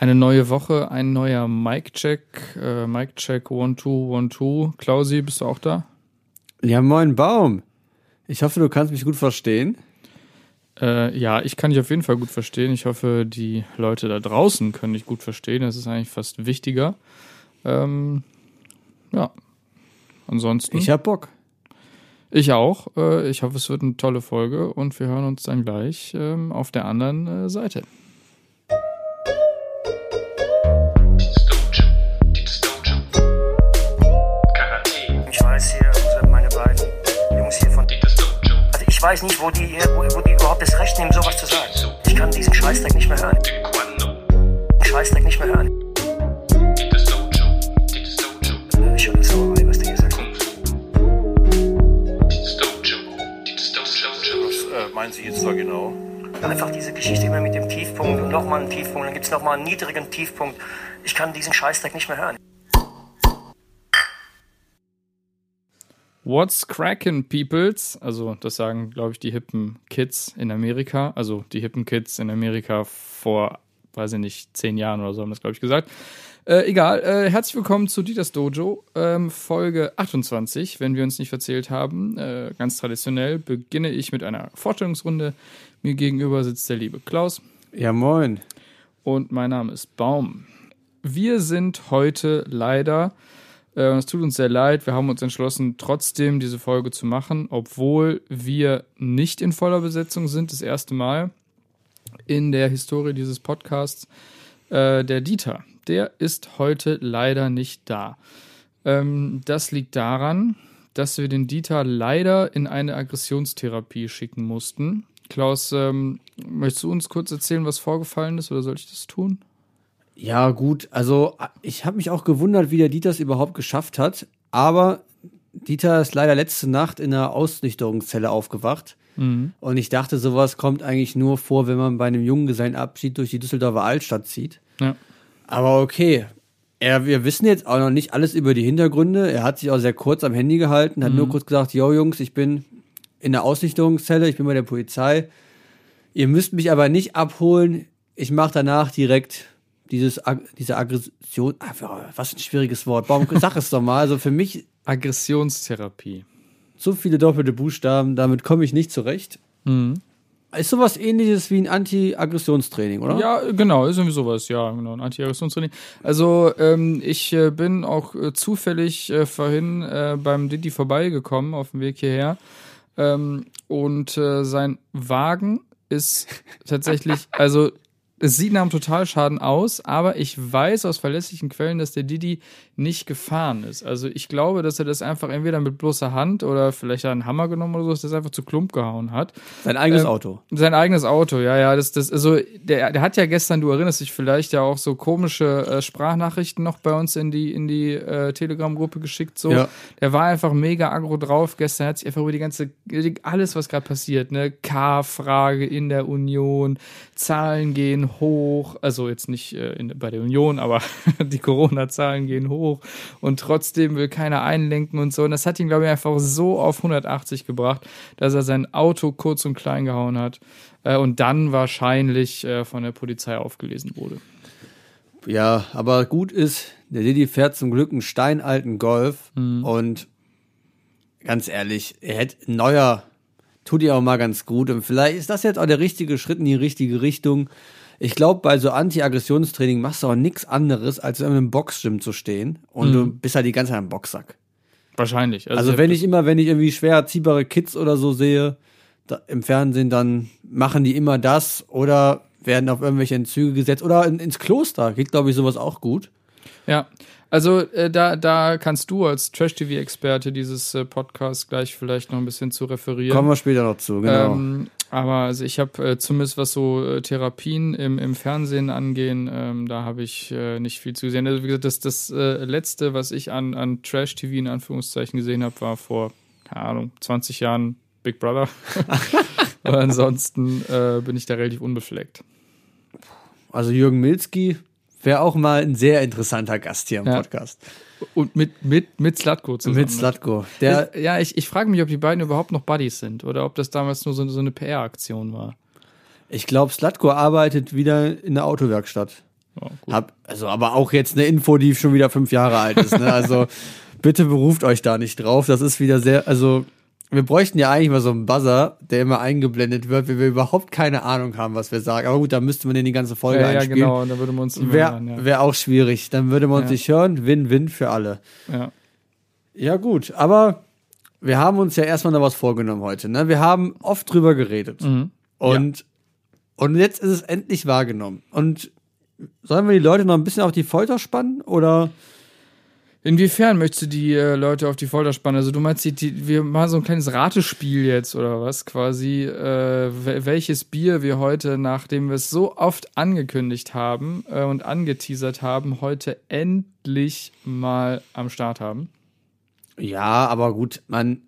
Eine neue Woche, ein neuer Mic-Check. Äh, Mic-Check 1, 2, 1, 2. Klausi, bist du auch da? Ja, moin Baum. Ich hoffe, du kannst mich gut verstehen. Äh, ja, ich kann dich auf jeden Fall gut verstehen. Ich hoffe, die Leute da draußen können dich gut verstehen. Das ist eigentlich fast wichtiger. Ähm, ja. Ansonsten. Ich hab Bock. Ich auch. Äh, ich hoffe, es wird eine tolle Folge und wir hören uns dann gleich ähm, auf der anderen äh, Seite. Weiß nicht, wo die, wo, wo die überhaupt das Recht nehmen, sowas zu sagen. Ich kann diesen Scheißdreck nicht mehr hören. Scheißdreck nicht mehr hören. Ich höre das Sauerei, was der hier sagt. Was äh, meinen Sie jetzt da genau? Einfach diese Geschichte immer mit dem Tiefpunkt und nochmal einen Tiefpunkt, dann gibt es nochmal einen niedrigen Tiefpunkt. Ich kann diesen Scheißdreck nicht mehr hören. What's crackin' peoples? Also, das sagen, glaube ich, die hippen Kids in Amerika. Also, die hippen Kids in Amerika vor, weiß ich nicht, zehn Jahren oder so haben das, glaube ich, gesagt. Äh, egal, äh, herzlich willkommen zu Dieters Dojo, ähm, Folge 28, wenn wir uns nicht verzählt haben. Äh, ganz traditionell beginne ich mit einer Vorstellungsrunde. Mir gegenüber sitzt der liebe Klaus Ja, moin. und mein Name ist Baum. Wir sind heute leider, äh, es tut uns sehr leid, wir haben uns entschlossen, trotzdem diese Folge zu machen, obwohl wir nicht in voller Besetzung sind, das erste Mal in der Historie dieses Podcasts. Äh, der Dieter, der ist heute leider nicht da. Ähm, das liegt daran, dass wir den Dieter leider in eine Aggressionstherapie schicken mussten. Klaus, ähm, möchtest du uns kurz erzählen, was vorgefallen ist, oder soll ich das tun? Ja, gut. Also, ich habe mich auch gewundert, wie der Dieter es überhaupt geschafft hat. Aber Dieter ist leider letzte Nacht in einer Ausnüchterungszelle aufgewacht. Und ich dachte, sowas kommt eigentlich nur vor, wenn man bei einem Junggesellenabschied durch die Düsseldorfer Altstadt zieht. Ja. Aber okay. Er, wir wissen jetzt auch noch nicht alles über die Hintergründe. Er hat sich auch sehr kurz am Handy gehalten, hat nur kurz gesagt, yo Jungs, ich bin in der Ausnüchterungszelle, ich bin bei der Polizei. Ihr müsst mich aber nicht abholen. Ich mache danach direkt dieses, diese Aggression. Ah, was ein schwieriges Wort. Warum sag es doch mal? Also für mich Aggressionstherapie. so viele doppelte Buchstaben, damit komme ich nicht zurecht. Ist sowas ähnliches wie ein Anti-Aggressionstraining, oder? Ja, genau, ist irgendwie sowas, ja, genau, ein Anti-Aggressionstraining. Also, ähm, ich äh, bin auch äh, zufällig äh, vorhin äh, beim Didi vorbeigekommen auf dem Weg hierher. Ähm, und äh, sein Wagen ist tatsächlich, also es sieht nach einem Totalschaden aus, aber ich weiß aus verlässlichen Quellen, dass der Didi nicht gefahren ist. Also ich glaube, dass er das einfach entweder mit bloßer Hand oder vielleicht einen Hammer genommen oder so, dass er das einfach zu Klump gehauen hat. Sein eigenes Ähm, Auto. Sein eigenes Auto, ja, ja. Das, das, also, der, der hat ja gestern, du erinnerst dich vielleicht ja auch so komische äh, Sprachnachrichten noch bei uns in die, in die äh, Telegram-Gruppe geschickt. So. Ja. Der war einfach mega aggro drauf. Gestern hat sich einfach über die ganze, alles, was gerade passiert, ne? K-Frage in der Union, Zahlen gehen hoch, also jetzt nicht äh, in, bei der Union, aber die Corona-Zahlen gehen hoch und trotzdem will keiner einlenken und so. Und das hat ihn, glaube ich, einfach so auf 180 gebracht, dass er sein Auto kurz und klein gehauen hat äh, und dann wahrscheinlich äh, von der Polizei aufgelesen wurde. Ja, aber gut ist, der Didi fährt zum Glück einen steinalten Golf Mhm. und ganz ehrlich, er hätte neuer, tut ihr auch mal ganz gut und vielleicht ist das jetzt auch der richtige Schritt in die richtige Richtung. Ich glaube, bei so Anti-Aggressionstraining machst du auch nichts anderes, als in einem Boxgym zu stehen und du bist halt die ganze Zeit ein Boxsack. Wahrscheinlich. Also wenn ich immer, wenn ich irgendwie schwer erziehbare Kids oder so sehe da, im Fernsehen, dann machen die immer das oder werden auf irgendwelche Entzüge gesetzt oder in, ins Kloster. Geht, glaube ich, sowas auch gut. Ja, also äh, da, da kannst du als Trash-TV-Experte dieses äh, Podcast gleich vielleicht noch ein bisschen zu referieren. Kommen wir später noch zu, genau. Ähm, aber also ich habe äh, zumindest was so äh, Therapien im, im Fernsehen angehen, ähm, da habe ich äh, nicht viel zu gesehen. Also wie gesagt, das, das äh, letzte, was ich an, an Trash-TV in Anführungszeichen gesehen habe, war vor, keine Ahnung, 20 Jahren Big Brother. Aber ansonsten äh, bin ich da relativ unbefleckt. Also Jürgen Milzki wäre auch mal ein sehr interessanter Gast hier im Ja. Podcast. Und mit, mit, mit Slatko zusammen. Mit Slatko. Der, ja, ich, ich frage mich, ob die beiden überhaupt noch Buddies sind oder ob das damals nur so, so eine PR-Aktion war. ich glaube, Slatko arbeitet wieder in der Autowerkstatt. Hab, also, aber auch jetzt eine Info, die schon wieder fünf Jahre alt ist. Ne? Also bitte beruft euch da nicht drauf. Das ist wieder sehr, also wir bräuchten ja eigentlich mal so einen Buzzer, der immer eingeblendet wird, wenn wir überhaupt keine Ahnung haben, was wir sagen. Aber gut, da müsste man in die ganze Folge Ja, ja, einspielen. genau, da würde man uns Wäre ja. wär auch schwierig. Dann würde man uns Ja. nicht hören. Win-win für alle. ja. Ja, gut, aber wir haben uns ja erstmal noch was vorgenommen heute. Ne? Wir haben oft drüber geredet. Mhm. Und, und jetzt ist es endlich wahrgenommen. Und sollen wir die Leute noch ein bisschen auf die Folter spannen? Oder? Inwiefern möchtest du die äh, Leute auf die Folter spannen? Also du meinst, die, die, wir machen so ein kleines Ratespiel jetzt oder was? Quasi, äh, wel- welches Bier wir heute, nachdem wir es so oft angekündigt haben äh, und angeteasert haben, heute endlich mal am Start haben. Ja, aber gut, man.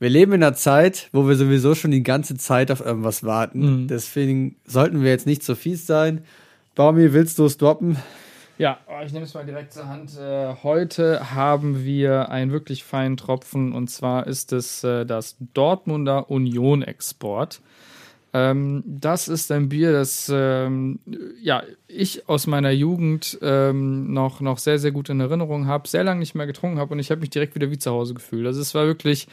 Wir leben in einer Zeit, wo wir sowieso schon die ganze Zeit auf irgendwas warten. Mhm. Deswegen sollten wir jetzt nicht so fies sein. Baumi, willst du es droppen? Ja, oh, ich nehme es mal direkt zur Hand. Äh, heute haben wir einen wirklich feinen Tropfen und zwar ist es äh, das Dortmunder Union Export. Ähm, das ist ein Bier, das ähm, ja, ich aus meiner Jugend ähm, noch, noch sehr, sehr gut in Erinnerung habe, sehr lange nicht mehr getrunken habe und ich habe mich direkt wieder wie zu Hause gefühlt. Also es war wirklich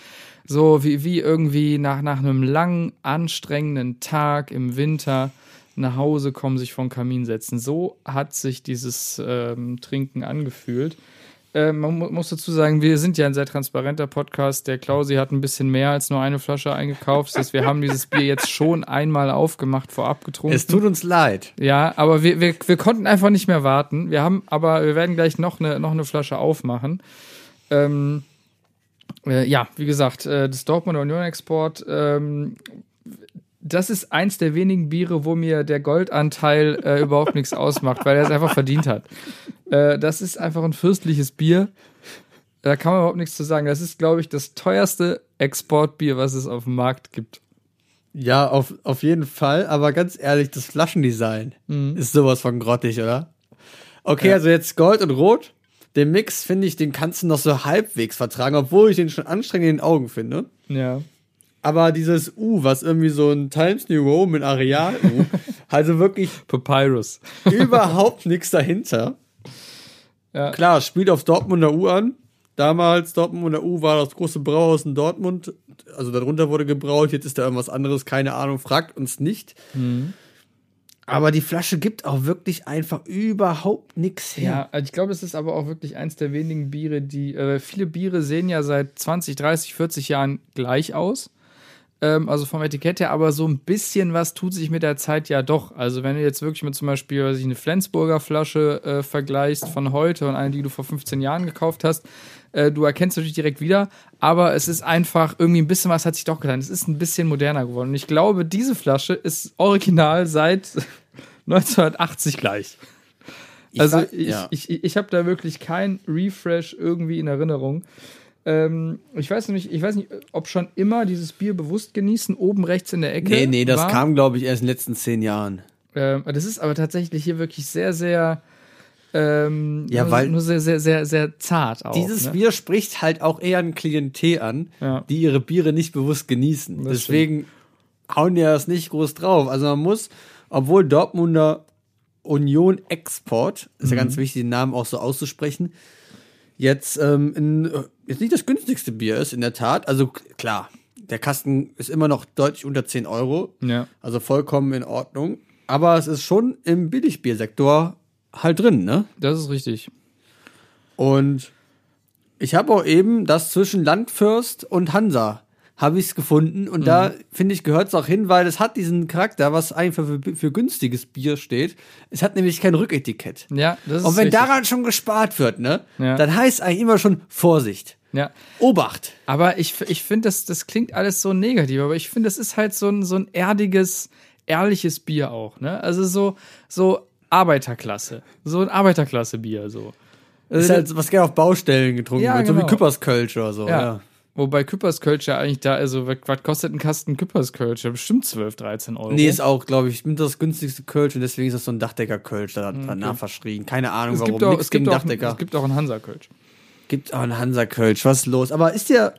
so wie, wie irgendwie nach, nach einem langen, anstrengenden Tag im Winter nach Hause kommen, sich vor den Kamin setzen. So hat sich dieses ähm, Trinken angefühlt. Äh, man mu muss dazu sagen, wir sind ja ein sehr transparenter Podcast. Der Klausi hat ein bisschen mehr als nur eine Flasche eingekauft. Das heißt, wir haben dieses Bier jetzt schon einmal aufgemacht, vorab getrunken. Es tut uns leid. Ja, aber wir, wir, wir konnten einfach nicht mehr warten. Wir haben, aber wir werden gleich noch eine, noch eine Flasche aufmachen. Ähm, äh, ja, wie gesagt, äh, das Dortmunder Union Export, ähm, das ist eins der wenigen Biere, wo mir der Goldanteil äh, überhaupt nichts ausmacht, weil er es einfach verdient hat. Äh, das ist einfach ein fürstliches Bier. Da kann man überhaupt nichts zu sagen. Das ist, glaube ich, das teuerste Exportbier, was es auf dem Markt gibt. Ja, auf, auf jeden Fall. Aber ganz ehrlich, das Flaschendesign ist sowas von grottig, oder? Okay, also jetzt Gold und Rot. Den Mix, finde ich, den kannst du noch so halbwegs vertragen, obwohl ich den schon anstrengend in den Augen finde. Ja. Aber dieses U, was irgendwie so ein Times New Roman Areal U, also wirklich Papyrus. überhaupt nichts dahinter. Ja. Klar, spielt auf Dortmunder U an. Damals Dortmunder U war das große Brauhaus in Dortmund. Also darunter wurde gebraut, jetzt ist da irgendwas anderes, keine Ahnung, fragt uns nicht. Aber die Flasche gibt auch wirklich einfach überhaupt nichts her. Ja, also ich glaube, es ist aber auch wirklich eins der wenigen Biere, die. Äh, viele Biere sehen ja seit 20, 30, 40 Jahren gleich aus. Ähm, also vom Etikett her, aber so ein bisschen was tut sich mit der Zeit ja doch. Also wenn du jetzt wirklich mit zum Beispiel weiß ich, eine Flensburger Flasche äh, vergleichst von heute und eine, die du vor 15 Jahren gekauft hast, äh, du erkennst natürlich direkt wieder, aber es ist einfach irgendwie ein bisschen was hat sich doch getan. Es ist ein bisschen moderner geworden. Und ich glaube, diese Flasche ist original seit 1980 gleich. Also weiß- ich, ja. ich, ich, ich habe da wirklich kein Refresh irgendwie in Erinnerung. Ähm, ich weiß nicht, ich weiß nicht, ob schon immer dieses Bier bewusst genießen, oben rechts in der Ecke. Nee, nee, das war. kam, glaube ich, erst in den letzten zehn Jahren. Ähm, das ist aber tatsächlich hier wirklich sehr, sehr, ähm, Ja, nur, weil- nur sehr, sehr, sehr, sehr zart auch. Dieses ne? Bier spricht halt auch eher ein Klientel an, Ja. die ihre Biere nicht bewusst genießen. Das Deswegen hauen die das nicht groß drauf. Also man muss, obwohl Dortmunder Union Export, ist ja Mhm. ganz wichtig, den Namen auch so auszusprechen, jetzt, ähm, in, jetzt nicht das günstigste Bier ist, in der Tat. Also klar, der Kasten ist immer noch deutlich unter 10 Euro. Ja. Also vollkommen in Ordnung. Aber es ist schon im Billigbiersektor halt drin, ne? Das ist richtig. Und ich habe auch eben das zwischen Landfürst und Hansa habe ich es gefunden und da finde ich gehört es auch hin, weil es hat diesen Charakter, was einfach für, für günstiges Bier steht. Es hat nämlich kein Rücketikett. Ja, das ist Und wenn richtig. daran schon gespart wird, ne, Ja. dann heißt eigentlich immer schon Vorsicht, Ja. Obacht. Aber ich, ich finde, das, das klingt alles so negativ, aber ich finde, das ist halt so ein, so ein erdiges, ehrliches Bier auch, ne? Also so, so Arbeiterklasse. So ein Arbeiterklasse-Bier, so. Ist halt was gerne auf Baustellen getrunken Ja, wird, so genau. wie Küpperskölsch oder so. Ja. Ja. Wobei Küpperskölsch ja eigentlich da, also was, kostet ein Kasten Küpperskölsch? Bestimmt 12, 13 Euro. Nee, ist auch, glaube ich, das günstigste Kölsch und deswegen ist das so ein Dachdecker-Kölsch da, danach verschrien. Keine Ahnung, es warum. gibt, auch, es, gibt auch, Dachdecker. es gibt auch einen Hansa-Kölsch. Gibt auch einen Hansa-Kölsch, was ist los? Aber ist dir,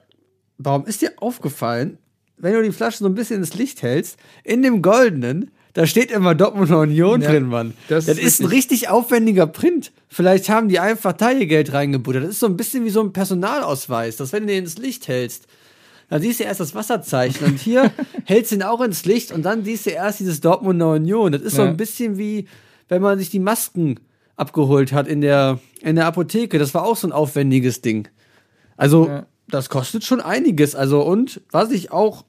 warum ist dir aufgefallen, wenn du die Flasche so ein bisschen ins Licht hältst, in dem goldenen, Da steht immer Dortmunder Union Ja, drin, Mann. das Das, ist ein richtig- aufwendiger Print. Vielleicht haben die einfach Teilgeld reingebuttert. Das ist so ein bisschen wie so ein Personalausweis, dass wenn du den ins Licht hältst, dann siehst du erst das Wasserzeichen und hier hältst du ihn auch ins Licht und dann siehst du erst dieses Dortmunder Union. Das ist so Ja. ein bisschen wie, wenn man sich die Masken abgeholt hat in der, in der Apotheke. Das war auch so ein aufwendiges Ding. Also, Ja. das kostet schon einiges. Also, und was ich auch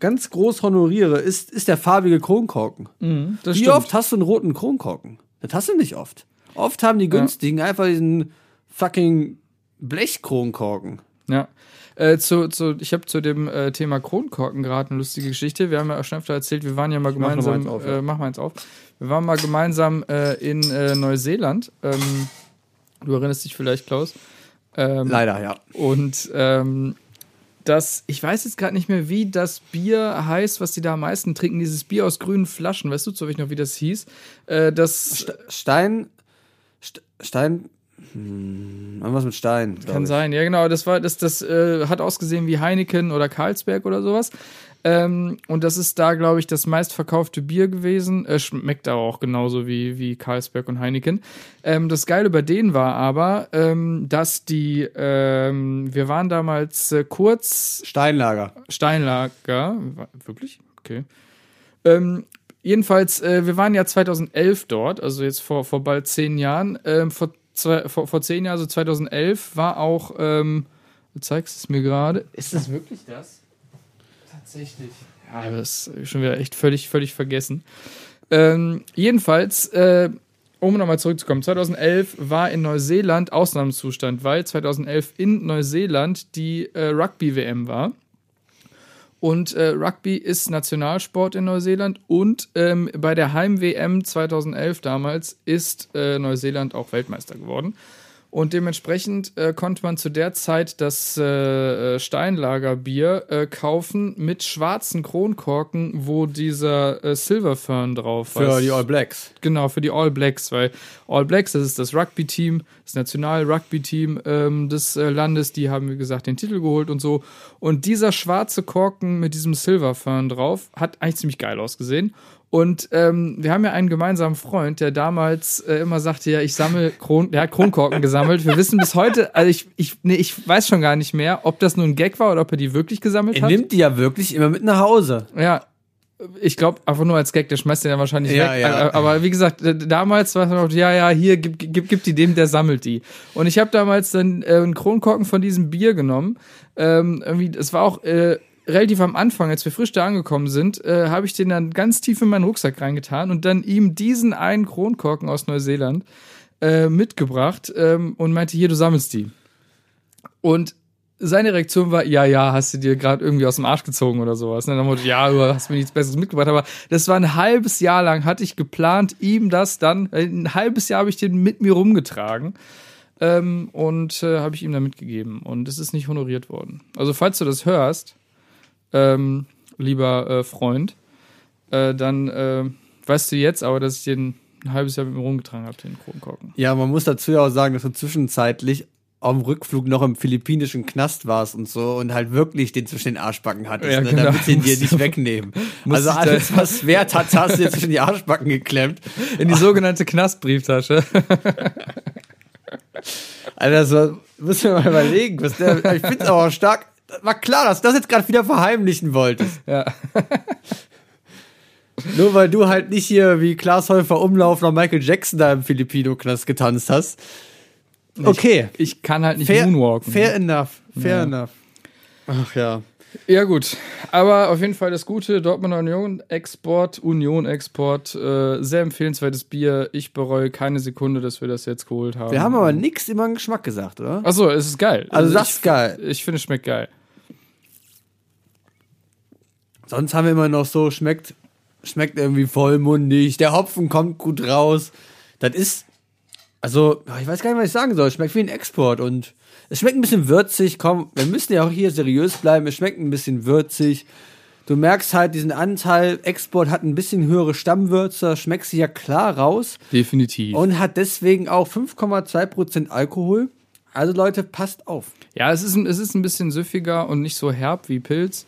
ganz groß honoriere, ist, ist der farbige Kronkorken. Das Wie stimmt. oft hast du einen roten Kronkorken? Das hast du nicht oft. Oft haben die günstigen einfach diesen fucking Blechkronkorken. Ja. Äh, zu, zu, ich habe zu dem äh, Thema Kronkorken gerade eine lustige Geschichte. Wir haben ja auch schon öfter erzählt, wir waren ja mal mach mal gemeinsam. eins auf, ja. äh, mach mal eins auf. Wir waren mal gemeinsam äh, in äh, Neuseeland. Ähm, du erinnerst dich vielleicht, Klaus. Ähm, Leider, ja. Und ähm, das, ich weiß jetzt gerade nicht mehr, wie das Bier heißt, was die da am meisten trinken. Dieses Bier aus grünen Flaschen, weißt du zufällig noch, wie das hieß? Äh, das St Stein. St Stein. Hm, irgendwas mit Stein. kann ich. sein, ja genau. Das war, das, das äh, hat ausgesehen wie Heineken oder Carlsberg oder sowas. Ähm, und das ist da, glaube ich, das meistverkaufte Bier gewesen. Äh, schmeckt aber auch genauso wie, wie Carlsberg und Heineken. Ähm, das Geile bei denen war aber, ähm, dass die, ähm, wir waren damals äh, kurz Steinlager. Steinlager. Wirklich? Okay. Ähm, jedenfalls, äh, wir waren ja 2011 dort, also jetzt vor, vor bald zehn Jahren. Ähm, vor, zwei, vor, vor zehn Jahren, also 2011, war auch, ähm, du zeigst es mir gerade. Ist das wirklich das? Tatsächlich. Ja, das ist schon wieder echt völlig, völlig vergessen. Ähm, jedenfalls, äh, um nochmal zurückzukommen, 2011 war in Neuseeland Ausnahmezustand, weil 2011 in Neuseeland die äh, Rugby-WM war. Und äh, Rugby ist Nationalsport in Neuseeland und ähm, bei der Heim-WM 2011 damals ist äh, Neuseeland auch Weltmeister geworden. Und dementsprechend äh, konnte man zu der Zeit das äh, äh, Steinlagerbier äh, kaufen mit schwarzen Kronkorken, wo dieser äh, Silver Fern drauf war. Für die All Blacks. Genau, für die All Blacks, weil All Blacks, das ist das Rugby-Team, das National-Rugby-Team ähm, des äh, Landes, die haben, wie gesagt, den Titel geholt und so. Und dieser schwarze Korken mit diesem Silver Fern drauf hat eigentlich ziemlich geil ausgesehen. Und ähm, wir haben ja einen gemeinsamen Freund, der damals äh, immer sagte, ja, ich sammle Kron, der hat Kronkorken gesammelt. Wir wissen bis heute, also ich, ich, nee, ich weiß schon gar nicht mehr, ob das nur ein Gag war oder ob er die wirklich gesammelt Er hat. nimmt die ja wirklich immer mit nach Hause. Ja, ich glaube einfach nur als Gag, der schmeißt den ja wahrscheinlich Ja, weg. ja. Aber wie gesagt, damals war es noch, ja, ja, hier, gib, gib, gib die dem, der sammelt die. Und ich habe damals dann äh, einen Kronkorken von diesem Bier genommen. Ähm, irgendwie, es war auch äh, relativ am Anfang, als wir frisch da angekommen sind, äh, habe ich den dann ganz tief in meinen Rucksack reingetan und dann ihm diesen einen Kronkorken aus Neuseeland äh, mitgebracht ähm, und meinte, hier, du sammelst die. Und seine Reaktion war, ja, ja, hast du dir gerade irgendwie aus dem Arsch gezogen oder sowas. Und dann wurde, ja, du hast mir nichts Besseres mitgebracht. Aber das war ein halbes Jahr lang, hatte ich geplant, ihm das dann, äh, ein halbes Jahr habe ich den mit mir rumgetragen. Ähm, und äh, habe ich ihm dann mitgegeben. Und es ist nicht honoriert worden. Also, falls du das hörst, ähm, lieber äh, Freund, äh, dann äh, weißt du jetzt aber, dass ich den ein halbes Jahr mit mir rumgetragen habe, den Kronkorken. Ja, man muss dazu ja auch sagen, dass du zwischenzeitlich dem Rückflug noch im philippinischen Knast warst und so und halt wirklich den zwischen den Arschbacken hattest, Ja, ne, genau. damit sie ihn dir nicht wegnehmen. Also alles, was Wert hat, hast du dir zwischen die Arschbacken geklemmt. In die sogenannte Knastbrieftasche. Also, das müssen wir mal überlegen. Was der, ich finde es aber stark. War klar, dass du das jetzt gerade wieder verheimlichen wolltest. ja. Nur weil du halt nicht hier wie Klaas Häufer Umlauf nach Michael Jackson da im Filipino-Knast getanzt hast. Okay. Ich kann halt nicht Fair, moonwalken. fair enough. Fair Ja. enough. Ach ja. Ja, gut. Aber auf jeden Fall das Gute, Dortmunder Union Export, Union Export, äh, sehr empfehlenswertes Bier. Ich bereue keine Sekunde, dass wir das jetzt geholt haben. Wir haben aber nichts über den Geschmack gesagt, oder? Achso, es ist geil. Also das ich, ist geil. Ich finde, es schmeckt geil. Sonst haben wir immer noch so, schmeckt, schmeckt irgendwie vollmundig, der Hopfen kommt gut raus. Das ist, also, ich weiß gar nicht, was ich sagen soll. Es schmeckt wie ein Export und es schmeckt ein bisschen würzig. Komm, wir müssen ja auch hier seriös bleiben. Es schmeckt ein bisschen würzig. Du merkst halt diesen Anteil, Export hat ein bisschen höhere Stammwürze, schmeckt sie ja klar raus Definitiv. und hat deswegen auch 5,2% Alkohol. Also Leute, passt auf. ja, es ist, ein- es ist ein bisschen süffiger und nicht so herb wie Pilz.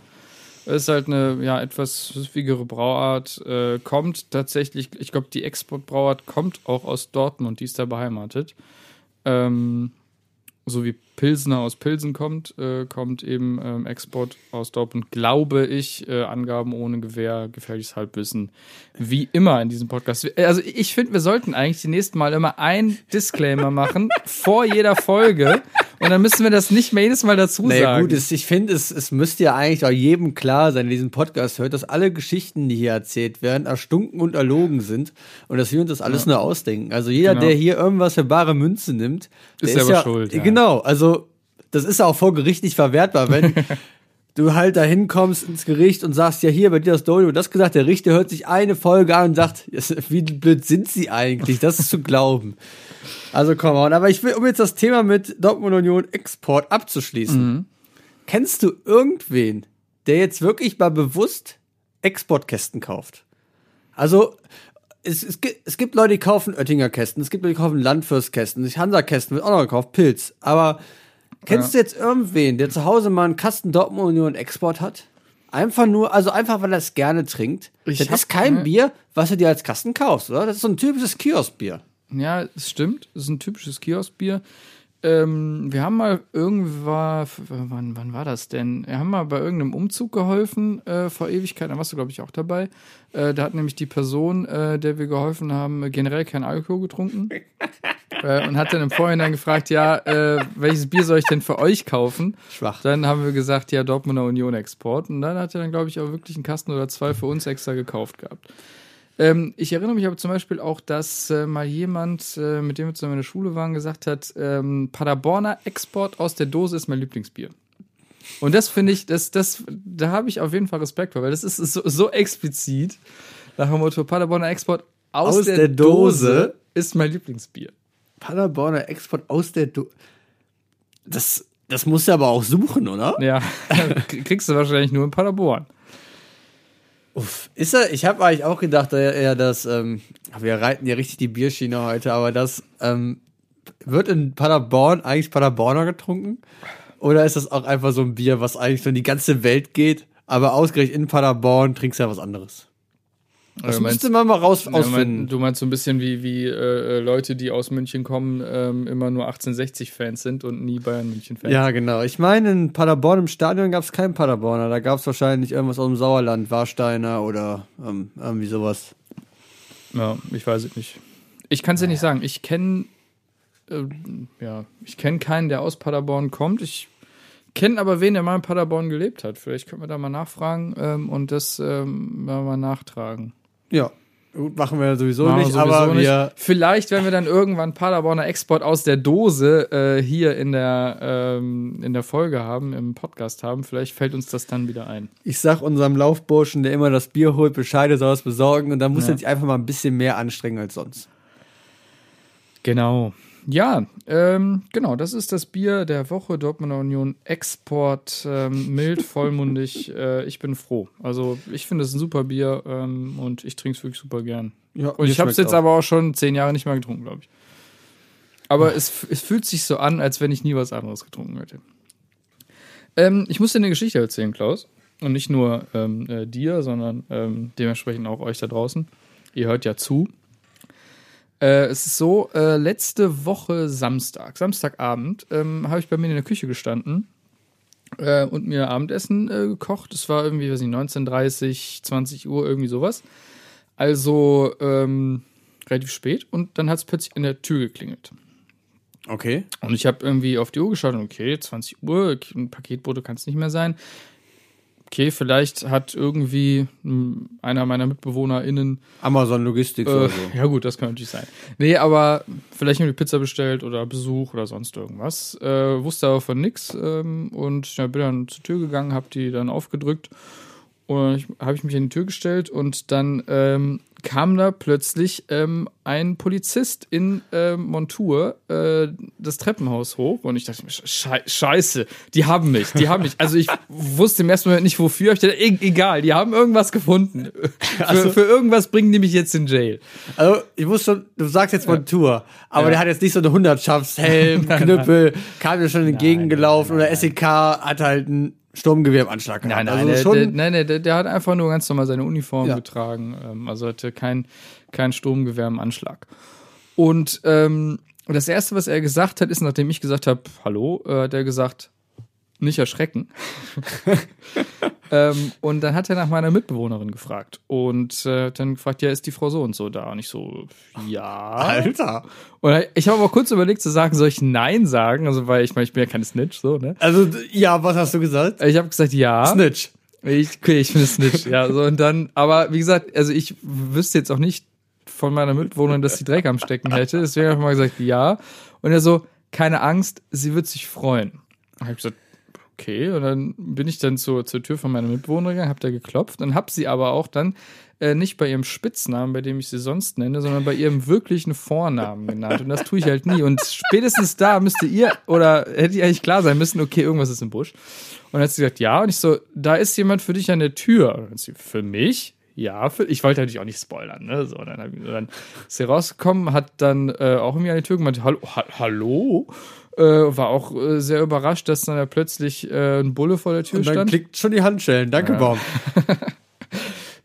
Es ist halt eine ja, etwas süffigere Brauart. Äh, kommt tatsächlich, ich glaube, die Exportbrauart kommt auch aus Dortmund, die ist da beheimatet. Ähm, so wie Pilsner aus Pilsen kommt, äh, kommt eben ähm, Export aus Dortmund, glaube ich, äh, Angaben ohne Gewehr, gefährliches Halbwissen, wie immer in diesem Podcast. Also ich finde, wir sollten eigentlich die nächsten Mal immer ein Disclaimer machen vor jeder Folge und dann müssen wir das nicht mehr jedes Mal dazu Naja, sagen. gut, es, ich finde, es, es müsste ja eigentlich auch jedem klar sein, der diesen Podcast hört, dass alle Geschichten, die hier erzählt werden, erstunken und erlogen sind und dass wir uns das alles nur ausdenken. Also jeder, Genau. der hier irgendwas für bare Münze nimmt, Ist ist, selber ja, schuld, ja. Genau, also das ist auch vor Gericht nicht verwertbar, wenn du halt da hinkommst ins Gericht und sagst, ja hier, bei dir das Dodo, das gesagt, der Richter hört sich eine Folge an und sagt, wie blöd sind sie eigentlich, das ist zu glauben. Also komm on, aber ich will, um jetzt das Thema mit Dortmund Union Export abzuschließen. Kennst du irgendwen, der jetzt wirklich mal bewusst Exportkästen kauft? Also, es, es, gibt, es gibt Leute, die kaufen Oettinger Kästen, es gibt Leute, die kaufen Landfürstkästen, Hansa-Kästen wird auch noch gekauft, Pilz. Aber kennst du jetzt irgendwen, der zu Hause mal einen Kasten Dortmund Union Export hat? Einfach nur, also einfach, weil er es gerne trinkt. Ich das ist kein ne. Bier, was du dir als Kasten kaufst, oder? Das ist so ein typisches Kioskbier. Ja, es stimmt. Es ist ein typisches Kioskbier. Ähm, wir haben mal irgendwann, wann, wann war das denn? Wir haben mal bei irgendeinem Umzug geholfen, äh, vor Ewigkeit, da warst du, glaube ich, auch dabei. Äh, da hat nämlich die Person, äh, der wir geholfen haben, generell kein Alkohol getrunken. äh, und hat dann im Vorhinein gefragt, ja, äh, welches Bier soll ich denn für euch kaufen? Schwach. Dann haben wir gesagt, ja, Dortmunder Union Export. Und dann hat er dann, glaube ich, auch wirklich einen Kasten oder zwei für uns extra gekauft gehabt. Ähm, ich erinnere mich aber zum Beispiel auch, dass äh, mal jemand, äh, mit dem wir zusammen in der Schule waren, gesagt hat, ähm, Paderborner Export aus der Dose ist mein Lieblingsbier. Und das finde ich, das, das, da habe ich auf jeden Fall Respekt vor, weil das ist so, so explizit. Nach dem Motto, Paderborner Export aus, Aus der, der Dose, Dose ist mein Lieblingsbier. Paderborner Export aus der Do Das, das musst du aber auch suchen, oder? Ja, kriegst du wahrscheinlich nur in Paderborn. Uff. Ist er, ich habe eigentlich auch gedacht, eher, dass, ähm, wir reiten ja richtig die Bierschiene heute, aber das ähm, wird in Paderborn eigentlich Paderborner getrunken? Oder ist das auch einfach so ein Bier, was eigentlich so in die ganze Welt geht, aber ausgerechnet in Paderborn trinkst du ja was anderes? Das meinst- müsste man mal raus Ja, ausfinden. du meinst so ein bisschen wie, wie äh, äh, Leute, die aus München kommen, ähm, immer nur 1860-Fans sind und nie Bayern-München-Fans. Ja, genau. Ich meine, in Paderborn im Stadion gab es keinen Paderborner. Da gab es wahrscheinlich irgendwas aus dem Sauerland, Warsteiner oder ähm, irgendwie sowas. Ja, ich weiß es nicht. Ich kann es dir nicht sagen. Ich kenne äh, ja, ich kenne keinen, der aus Paderborn kommt. Ich kenne aber wen, der mal in Paderborn gelebt hat. Vielleicht können wir da mal nachfragen ähm, und das ähm, mal nachtragen. Ja. Gut, machen wir sowieso Machen wir nicht, sowieso aber nicht. wir. Vielleicht, wenn wir dann irgendwann Paderborner Export aus der Dose äh, hier in der, ähm, in der Folge haben, im Podcast haben, vielleicht fällt uns das dann wieder ein. Ich sag unserem Laufburschen, der immer das Bier holt, Bescheid, soll es besorgen und dann muss Ja. er sich einfach mal ein bisschen mehr anstrengen als sonst. Genau. Ja, ähm, genau, das ist das Bier der Woche, Dortmunder Union Export, ähm, mild, vollmundig. äh, ich bin froh. Also ich finde es ein super Bier ähm, und ich trinke es wirklich super gern. Ja, Und ich habe es jetzt aber auch schon zehn Jahre nicht mehr getrunken, glaube ich. Aber es, es fühlt sich so an, als wenn ich nie was anderes getrunken hätte. Ähm, ich muss dir eine Geschichte erzählen, Klaus. Und nicht nur ähm, äh, dir, sondern ähm, dementsprechend auch euch da draußen. Ihr hört ja zu. Äh, es ist so, äh, letzte Woche Samstag, Samstagabend, ähm, habe ich bei mir in der Küche gestanden äh, und mir Abendessen äh, gekocht. Es war irgendwie, weiß nicht, 19.30, 20 Uhr, irgendwie sowas. Also ähm, relativ spät und dann hat es plötzlich an der Tür geklingelt. Okay. Und ich habe irgendwie auf die Uhr geschaut und okay, 20 Uhr, ein Paketbote kann es nicht mehr sein. Okay, vielleicht hat irgendwie einer meiner MitbewohnerInnen Amazon Logistik äh, oder so. Ja, gut, das kann natürlich sein. Nee, aber vielleicht nur die Pizza bestellt oder Besuch oder sonst irgendwas. Äh, wusste aber von nix ähm, und ja, bin dann zur Tür gegangen, hab die dann aufgedrückt und habe ich mich in die Tür gestellt und dann ähm, kam da plötzlich ähm, ein Polizist in ähm, Montur äh, das Treppenhaus hoch und ich dachte mir, Schei scheiße, die haben mich, die haben mich. Also ich wusste im ersten Moment nicht wofür, ich dachte, e egal, die haben irgendwas gefunden. Für, für irgendwas bringen die mich jetzt in Jail. Also, ich muss schon, du sagst jetzt Montur, aber Ja. der hat jetzt nicht so eine Hundertschaftshelm, Knüppel, kam dir schon entgegengelaufen oder SEK hat halt ein Sturmgewehr im Anschlag Nein, gehabt. nein, also der, der, nein der, der, der hat einfach nur ganz normal seine Uniform Ja. getragen. Ähm, also hatte kein, kein Sturmgewehr im Anschlag. Und ähm, das Erste, was er gesagt hat, ist, nachdem ich gesagt habe, hallo, äh, hat er gesagt, nicht erschrecken. ähm, und dann hat er nach meiner Mitbewohnerin gefragt. Und äh, dann gefragt, ja, ist die Frau so und so da? Und ich so, ja. Alter. Und ich habe aber kurz überlegt zu sagen, soll ich Nein sagen? Also, weil ich meine, ich bin ja keine Snitch, so, ne? Also, ja, was hast du gesagt? Ich habe gesagt, ja. Snitch. Ich, okay, ich finde es nicht. Ja, so und dann, aber wie gesagt, also ich wüsste jetzt auch nicht von meiner Mitbewohnerin, dass sie Dreck am Stecken hätte. Deswegen habe ich mal gesagt, ja. Und er so, keine Angst, sie wird sich freuen. Habe ich gesagt, okay. Und dann bin ich dann zur, zur Tür von meiner Mitbewohnerin gegangen, habe da geklopft und habe sie aber auch dann äh, nicht bei ihrem Spitznamen, bei dem ich sie sonst nenne, sondern bei ihrem wirklichen Vornamen genannt. Und das tue ich halt nie. Und spätestens da müsste ihr, oder hätte ihr eigentlich klar sein müssen, okay, irgendwas ist im Busch. Und dann hat sie gesagt, ja. Und ich so, da ist jemand für dich an der Tür. Und dann hat sie, für mich? Ja, ich wollte natürlich auch nicht spoilern. Ne? So, dann, hab ich, dann ist sie rausgekommen, hat dann äh, auch irgendwie an die Tür gemacht, hallo, ha, hallo? Äh, war auch äh, sehr überrascht, dass dann da plötzlich äh, ein Bulle vor der Tür Und dann stand. klickt schon die Handschellen. Danke, Ja. Baum.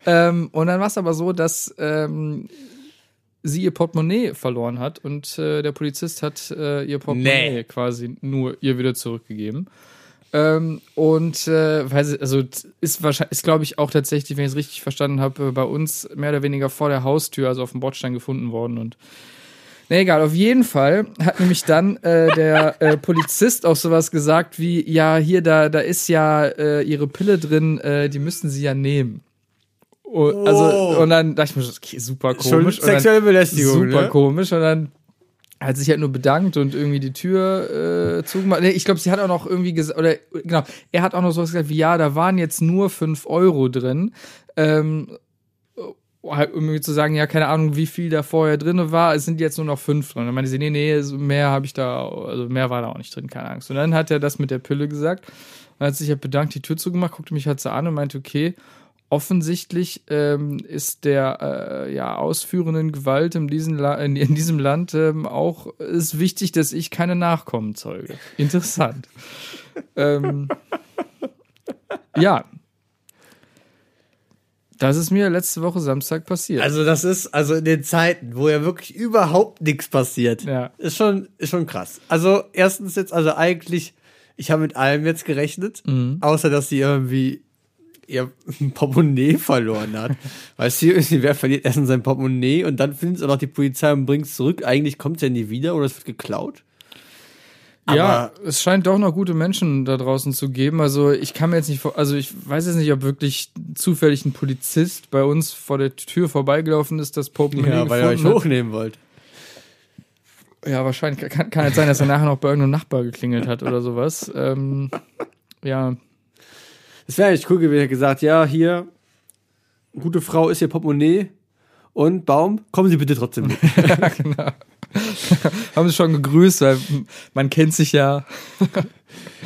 Ähm, und dann war es aber so, dass ähm, sie ihr Portemonnaie verloren hat und äh, der Polizist hat äh, ihr Portemonnaie Nee. quasi nur ihr wieder zurückgegeben. Ähm, und äh, weiß ich, also ist wahrscheinlich, ist glaube ich auch tatsächlich, wenn ich es richtig verstanden habe, äh, bei uns mehr oder weniger vor der Haustür, also auf dem Bordstein gefunden worden und na egal, auf jeden Fall hat nämlich dann äh, der äh, Polizist auch sowas gesagt wie, ja, hier, da, da ist ja äh, ihre Pille drin, äh, die müssten sie ja nehmen. Und, also, Oh. und dann dachte ich mir, so, okay, super Schon komisch. Dann- sexuelle Belästigung, Super ne? komisch. Und dann hat sich halt nur bedankt und irgendwie die Tür äh, zugemacht. Nee, ich glaube, sie hat auch noch irgendwie gesagt, oder genau, er hat auch noch sowas gesagt wie, ja, da waren jetzt nur 5 Euro drin. Ähm, halt irgendwie zu sagen, ja, keine Ahnung, wie viel da vorher drin war, es sind jetzt nur noch 5 drin. Dann meinte sie, nee, nee, mehr habe ich da, also mehr war da auch nicht drin, keine Angst. Und dann hat er das mit der Pille gesagt, und hat sich halt bedankt, die Tür zugemacht, guckte mich halt so an und meinte, okay, offensichtlich ähm, ist der äh, ja, ausführenden Gewalt in, diesem La in, in diesem Land ähm, auch ist wichtig, dass ich keine Nachkommen zeuge. Interessant. ähm, ja. Das ist mir letzte Woche Samstag passiert. Also das ist, also in den Zeiten, wo ja wirklich überhaupt nichts passiert, Ja. ist schon, ist schon krass. Also erstens jetzt, also eigentlich, ich habe mit allem jetzt gerechnet, Mhm. außer dass sie irgendwie ihr Portemonnaie verloren hat. weißt du, wer verliert erstens sein Portemonnaie und dann findet es auch noch die Polizei und bringt es zurück. Eigentlich kommt es ja nie wieder oder es wird geklaut. Ja, aber- es scheint doch noch gute Menschen da draußen zu geben. Also ich kann mir jetzt nicht vor, also ich weiß jetzt nicht, ob wirklich zufällig ein Polizist bei uns vor der Tür vorbeigelaufen ist, das Portemonnaie Ja, weil ihr euch hat. hochnehmen wollt. Ja, wahrscheinlich. Kann, kann halt sein, dass er nachher noch bei irgendeinem Nachbar geklingelt hat oder sowas. Ähm, ja, Es wäre eigentlich cool gewesen, er hat gesagt, ja, hier, gute Frau ist ihr Portemonnaie und Baum, kommen Sie bitte trotzdem mit. Haben sie schon gegrüßt, weil man kennt sich ja.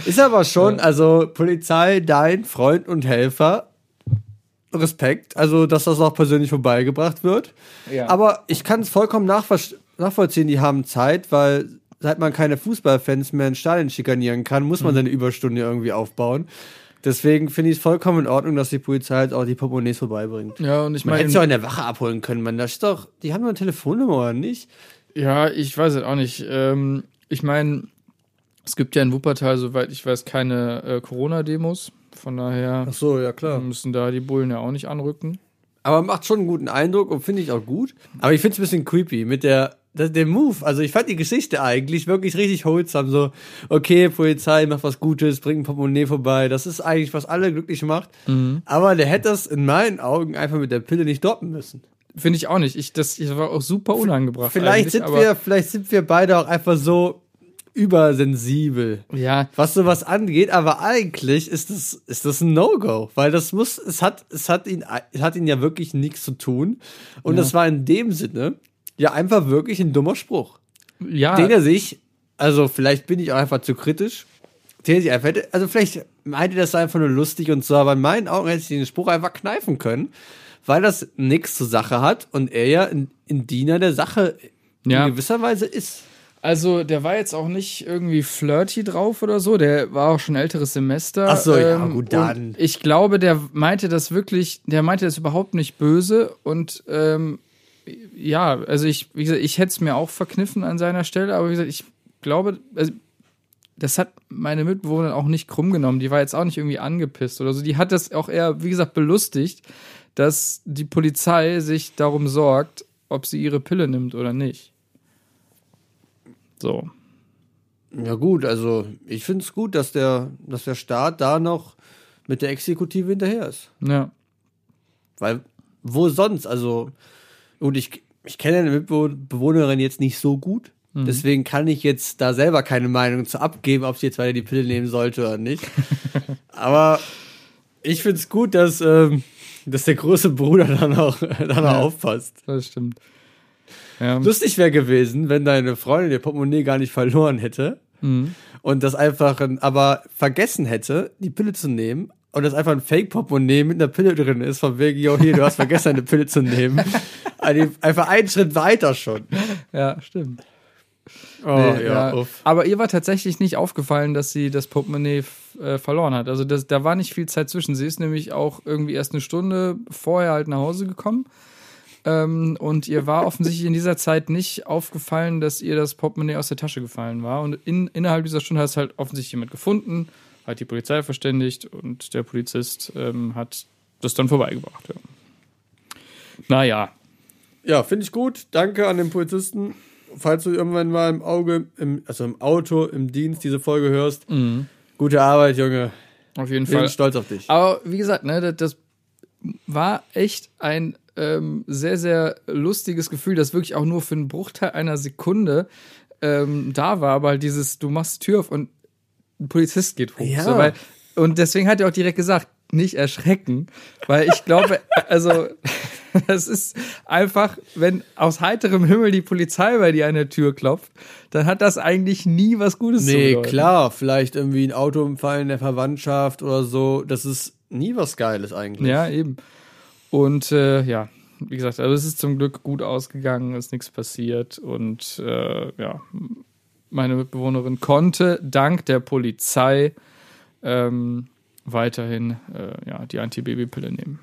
Ist aber schon, also Polizei, dein Freund und Helfer, Respekt, also dass das auch persönlich vorbeigebracht wird. Ja. Aber ich kann es vollkommen nachvollziehen, die haben Zeit, weil seit man keine Fußballfans mehr in Stadien schikanieren kann, muss man seine Überstunde irgendwie aufbauen. Deswegen finde ich es vollkommen in Ordnung, dass die Polizei halt auch die Portemonnaies vorbeibringt. Ja, und ich Man hätte meine, sie auch in der Wache abholen können, man. Das ist doch, die haben doch eine Telefonnummer, oder nicht? Ja, ich weiß es auch nicht. Ähm, ich meine, es gibt ja in Wuppertal, soweit ich weiß, keine äh, Corona-Demos. Von daher so, ja klar. müssen da die Bullen ja auch nicht anrücken. Aber macht schon einen guten Eindruck und finde ich auch gut. Aber ich finde es ein bisschen creepy mit der, der, dem Move. Also ich fand die Geschichte eigentlich wirklich richtig holsam. So, okay, Polizei macht was Gutes, bringt ein Portemonnaie vorbei. Das ist eigentlich, was alle glücklich macht. Aber der hätte das in meinen Augen einfach mit der Pille nicht droppen müssen. Finde ich auch nicht. Ich, das, das war auch super unangebracht. Vielleicht sind wir, vielleicht sind wir beide auch einfach so übersensibel. Ja, was sowas angeht, aber eigentlich ist das, ist das ein No-Go, weil das muss, es hat, es hat ihn, es hat ihn ja wirklich nichts zu tun. Und das war in dem Sinne ja einfach wirklich ein dummer Spruch, ja. den er sich, also vielleicht bin ich auch einfach zu kritisch, den er sich einfach hätte, also vielleicht meinte das einfach nur lustig und so, aber in meinen Augen hätte ich den Spruch einfach kneifen können, weil das nichts zur Sache hat und er ja ein, ein Diener der Sache Ja. in gewisser Weise ist. Also, der war jetzt auch nicht irgendwie flirty drauf oder so. Der war auch schon älteres Semester. Ähm, Ach so, ja, gut, dann. Ich glaube, der meinte das wirklich, der meinte das überhaupt nicht böse. Und ähm, ja, also ich, wie gesagt, ich hätte es mir auch verkniffen an seiner Stelle, aber wie gesagt, ich glaube, also, das hat meine Mitbewohnerin auch nicht krumm genommen. Die war jetzt auch nicht irgendwie angepisst oder so. Die hat das auch eher, wie gesagt, belustigt, dass die Polizei sich darum sorgt, ob sie ihre Pille nimmt oder nicht. So. Ja gut, also ich finde es gut, dass der, dass der Staat da noch mit der Exekutive hinterher ist. Ja. Weil, wo sonst? Also, und ich, ich kenne eine Mitbewohnerin jetzt nicht so gut. Deswegen kann ich jetzt da selber keine Meinung zu abgeben, ob sie jetzt weiter die Pille nehmen sollte oder nicht. Aber ich finde es gut, dass, ähm, dass der große Bruder dann auch, dann Ja. aufpasst. Das stimmt. Ja, Lustig wäre gewesen, wenn deine Freundin ihr Portemonnaie gar nicht verloren hätte Mhm. und das einfach, ein- aber vergessen hätte, die Pille zu nehmen und das einfach ein Fake-Portemonnaie mit einer Pille drin ist, von wegen, yo, hier, du hast vergessen, eine Pille zu nehmen. Also einfach einen Schritt weiter schon. ja stimmt. Oh, Nee, ja, ja. Aber ihr war tatsächlich nicht aufgefallen, dass sie das Portemonnaie äh, verloren hat. Also das, da war nicht viel Zeit zwischen. Sie ist nämlich auch irgendwie erst eine Stunde vorher halt nach Hause gekommen. Ähm, und ihr war offensichtlich in dieser Zeit nicht aufgefallen, dass ihr das Portemonnaie aus der Tasche gefallen war. Und in, innerhalb dieser Stunde hat es halt offensichtlich jemand gefunden, hat die Polizei verständigt und der Polizist ähm, hat das dann vorbeigebracht. Ja. Naja, Ja, finde ich gut. Danke an den Polizisten. Falls du irgendwann mal im Auge, im, also im Auto, im Dienst diese Folge hörst. Gute Arbeit, Junge. auf jeden Fall. sind stolz auf dich. Aber wie gesagt, ne, das, war echt ein ähm, sehr, sehr lustiges Gefühl, das wirklich auch nur für einen Bruchteil einer Sekunde ähm, da war. Aber halt dieses, du machst die Tür auf und ein Polizist geht hoch. Ja. So, weil, und deswegen hat er auch direkt gesagt, nicht erschrecken, weil ich glaube, also es ist einfach, wenn aus heiterem Himmel die Polizei bei dir an der Tür klopft, dann hat das eigentlich nie was Gutes zu Nee, bedeuten. klar, vielleicht irgendwie ein Autounfall in der Verwandtschaft oder so. Das ist nie was Geiles eigentlich. Ja, eben. Und äh, ja, wie gesagt, also es ist zum Glück gut ausgegangen, ist nichts passiert und äh, ja, meine Mitbewohnerin konnte dank der Polizei ähm, weiterhin äh, ja, die Antibabypille nehmen.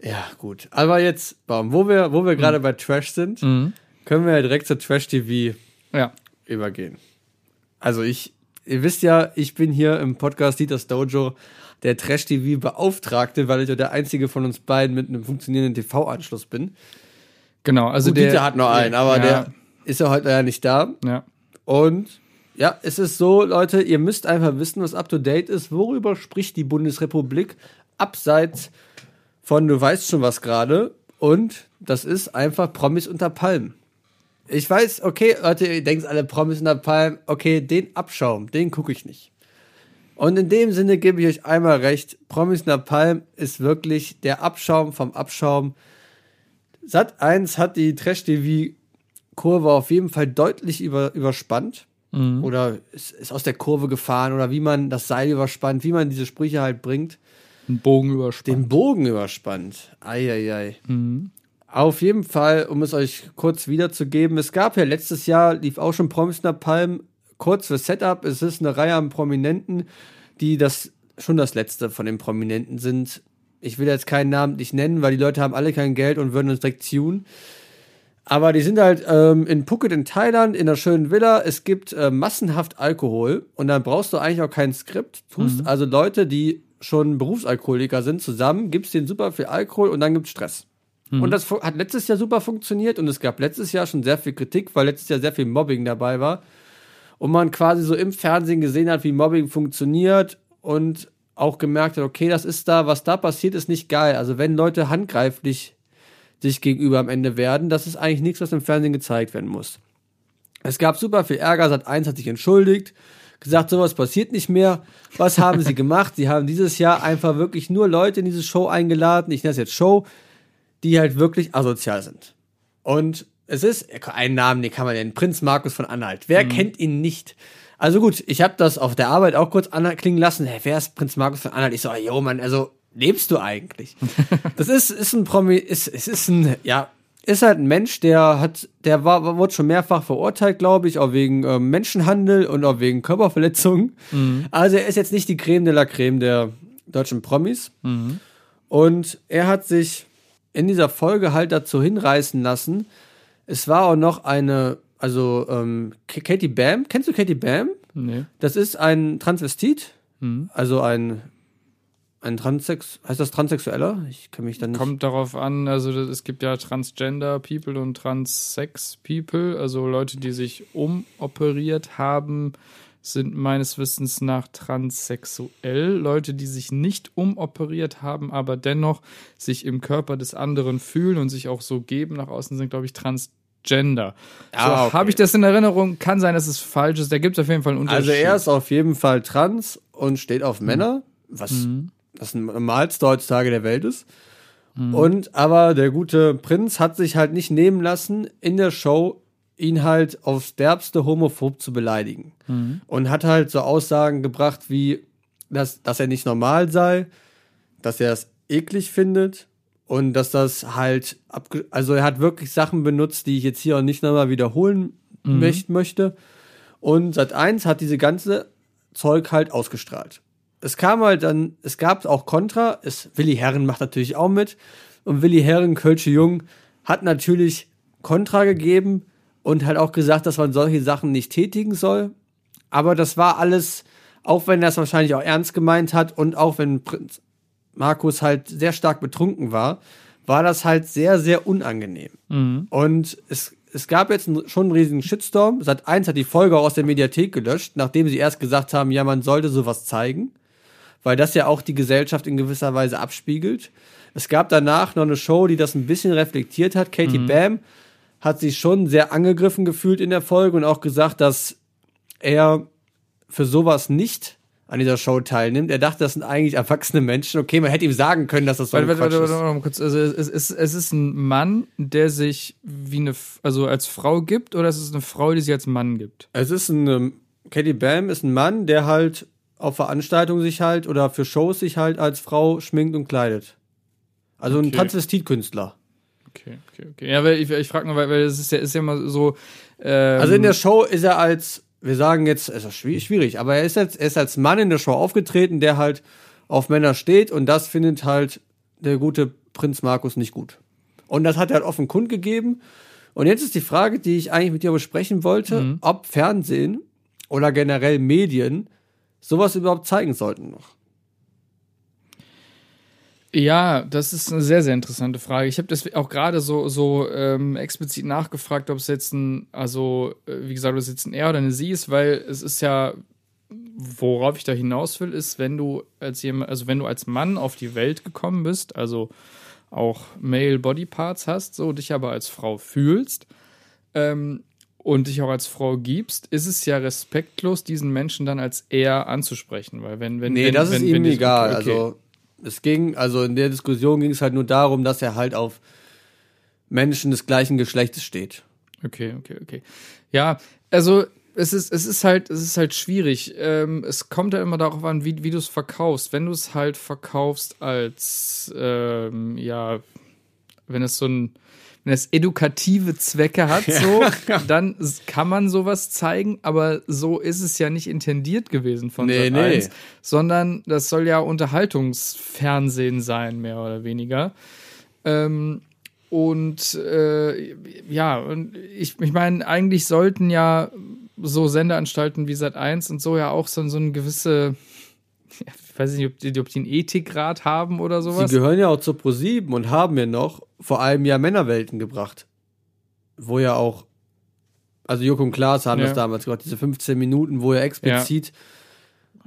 Ja, gut. Aber jetzt, wo wir, wo wir Mhm. gerade bei Trash sind, können wir ja direkt zu Trash TV Ja, übergehen. Also ich, ihr wisst ja, ich bin hier im Podcast Dieters Dojo der Trash TV Beauftragte, weil ich ja der einzige von uns beiden mit einem funktionierenden TV-Anschluss bin. genau. Also Gut, der Dieter hat noch einen, aber ja, der ist ja heute ja nicht da. Ja, Und ja, es ist so, Leute, ihr müsst einfach wissen, was up to date ist. Worüber spricht die Bundesrepublik abseits von du weißt schon was gerade? Und das ist einfach Promis unter Palmen. Ich weiß, okay, Leute, ihr denkt alle Promis unter Palmen, okay, den Abschaum, den gucke ich nicht. Und in dem Sinne gebe ich euch einmal recht, Promis unter Palmen ist wirklich der Abschaum vom Abschaum. Sat 1 hat die Trash-TV-Kurve auf jeden Fall deutlich über, überspannt. Oder ist, ist aus der Kurve gefahren oder wie man das Seil überspannt, wie man diese Sprüche halt bringt. einen Bogen überspannt. Den Bogen überspannt. Eieiei. Auf jeden Fall, um es euch kurz wiederzugeben, es gab ja letztes Jahr, lief auch schon Promis nach Palm, kurz für Setup, es ist eine Reihe an Prominenten, die das schon das letzte von den Prominenten sind. Ich will jetzt keinen Namen nicht nennen, weil die Leute haben alle kein Geld und würden uns direkt tun. Aber die sind halt ähm, in Phuket in Thailand in einer schönen Villa. Es gibt äh, massenhaft Alkohol und dann brauchst du eigentlich auch kein Skript. Tust also Leute, die schon Berufsalkoholiker sind, zusammen, gibst denen super viel Alkohol und dann gibt's Stress. Und das hat letztes Jahr super funktioniert und es gab letztes Jahr schon sehr viel Kritik, weil letztes Jahr sehr viel Mobbing dabei war. Und man quasi so im Fernsehen gesehen hat, wie Mobbing funktioniert und auch gemerkt hat, okay, das ist da, was da passiert, ist nicht geil. Also wenn Leute handgreiflich sich gegenüber am Ende werden, das ist eigentlich nichts, was im Fernsehen gezeigt werden muss. Es gab super viel Ärger, Sat 1 hat sich entschuldigt, gesagt, sowas passiert nicht mehr. Was haben sie gemacht? Sie haben dieses Jahr einfach wirklich nur Leute in diese Show eingeladen, ich nenne es jetzt Show, die halt wirklich asozial sind. Und es ist, einen Namen, den kann man nennen, Prinz Markus von Anhalt. Wer kennt ihn nicht? Also gut, ich habe das auf der Arbeit auch kurz anklingen lassen. Hey, wer ist Prinz Markus von Anhalt? Ich so, yo, Mann, also lebst du eigentlich? das ist, ist ein Promi, ist, es ist ein, ja, ist halt ein Mensch, der hat, der war, wurde schon mehrfach verurteilt, glaube ich, auch wegen ähm, Menschenhandel und auch wegen Körperverletzungen. Also er ist jetzt nicht die Creme de la Creme der deutschen Promis. Und er hat sich in dieser Folge halt dazu hinreißen lassen. Es war auch noch eine, also ähm, Katie Bam. Kennst du Katie Bam? Nee. Das ist ein Transvestit, also ein ein Transex, heißt das Transsexueller? Ich kann mich dann nicht. Kommt darauf an, also es gibt ja Transgender People und Transsex People, also Leute, die sich umoperiert haben, sind meines Wissens nach transsexuell. Leute, die sich nicht umoperiert haben, aber dennoch sich im Körper des anderen fühlen und sich auch so geben nach außen, sind, glaube ich, transgender. Ah, so okay. habe ich das in Erinnerung. Kann sein, dass es falsch ist. Da gibt es auf jeden Fall einen Unterschied. Also er ist auf jeden Fall trans und steht auf Männer, was das normalste heutzutage der Welt ist. Und aber der gute Prinz hat sich halt nicht nehmen lassen, in der Show ihn halt aufs derbste homophob zu beleidigen. Und hat halt so Aussagen gebracht wie, dass, dass er nicht normal sei, dass er es eklig findet und dass das halt, also er hat wirklich Sachen benutzt, die ich jetzt hier auch nicht nochmal wiederholen möcht möchte. Und Sat 1 hat diese ganze Zeug halt ausgestrahlt. Es kam halt dann, es gab auch Kontra, es, Willi Herren macht natürlich auch mit und Willi Herren, Kölsche Jung, hat natürlich Kontra gegeben und halt auch gesagt, dass man solche Sachen nicht tätigen soll. Aber das war alles, auch wenn er es wahrscheinlich auch ernst gemeint hat und auch wenn Prinz Markus halt sehr stark betrunken war, war das halt sehr, sehr unangenehm. Und es, es gab jetzt schon einen riesigen Shitstorm. Sat 1 hat die Folge auch aus der Mediathek gelöscht, nachdem sie erst gesagt haben, ja, man sollte sowas zeigen, weil das ja auch die Gesellschaft in gewisser Weise abspiegelt. Es gab danach noch eine Show, die das ein bisschen reflektiert hat. Katie Bam hat sich schon sehr angegriffen gefühlt in der Folge und auch gesagt, dass er für sowas nicht an dieser Show teilnimmt. Er dachte, das sind eigentlich erwachsene Menschen. Okay, man hätte ihm sagen können, dass das so ein Warte, warte, warte, ist. warte, warte mal kurz. Also es ist, es ist ein Mann, der sich wie eine, also als Frau gibt, oder es ist eine Frau, die sich als Mann gibt? Es ist ein, ähm, Katie Bam ist ein Mann, der halt auf Veranstaltungen sich halt oder für Shows sich halt als Frau schminkt und kleidet. Also ein Okay. Transvestitkünstler. Okay, okay, okay. Ja, weil ich, ich frage nur, weil, weil es ist ja, ist ja immer so. Ähm, Also in der Show ist er als, wir sagen jetzt, ist das schwierig, aber er ist jetzt, er ist als Mann in der Show aufgetreten, der halt auf Männer steht und das findet halt der gute Prinz Markus nicht gut. Und das hat er halt offen kundgegeben. Und jetzt ist die Frage, die ich eigentlich mit dir besprechen wollte, ob Fernsehen oder generell Medien sowas überhaupt zeigen sollten noch. Ja, das ist eine sehr, sehr interessante Frage. Ich habe das auch gerade so, so ähm, explizit nachgefragt, ob es jetzt ein, also äh, wie gesagt, ob es jetzt ein Er oder eine Sie ist, weil es ist ja, worauf ich da hinaus will, ist, wenn du als jemand, also wenn du als Mann auf die Welt gekommen bist, also auch Male Body Parts hast, so dich aber als Frau fühlst ähm, und dich auch als Frau gibst, ist es ja respektlos, diesen Menschen dann als er anzusprechen, weil wenn wenn Nee, wenn, das wenn, ist ihm wenn die- egal. okay. Also es ging, also in der Diskussion ging es halt nur darum, dass er halt auf Menschen des gleichen Geschlechtes steht. Okay, okay, okay. Ja, also es ist, es ist halt, es ist halt schwierig. Ähm, es kommt ja immer darauf an, wie, wie du es verkaufst. Wenn du es halt verkaufst als, ähm, ja, wenn es so ein, wenn es edukative Zwecke hat, so, dann kann man sowas zeigen, aber so ist es ja nicht intendiert gewesen von Nee, Sat. nee. 1, sondern das soll ja Unterhaltungsfernsehen sein, mehr oder weniger. Ähm, und äh, ja, und ich, ich meine, eigentlich sollten ja so Sendeanstalten wie Sat1 und so ja auch so, so eine gewisse, ich weiß nicht, ob die, ob die einen Ethikrat haben oder sowas. Sie gehören ja auch zur ProSieben und haben ja noch vor allem ja Männerwelten gebracht. Wo ja auch, also Joko und Klaas haben Ja. das damals gemacht, diese 15 Minuten, wo ja explizit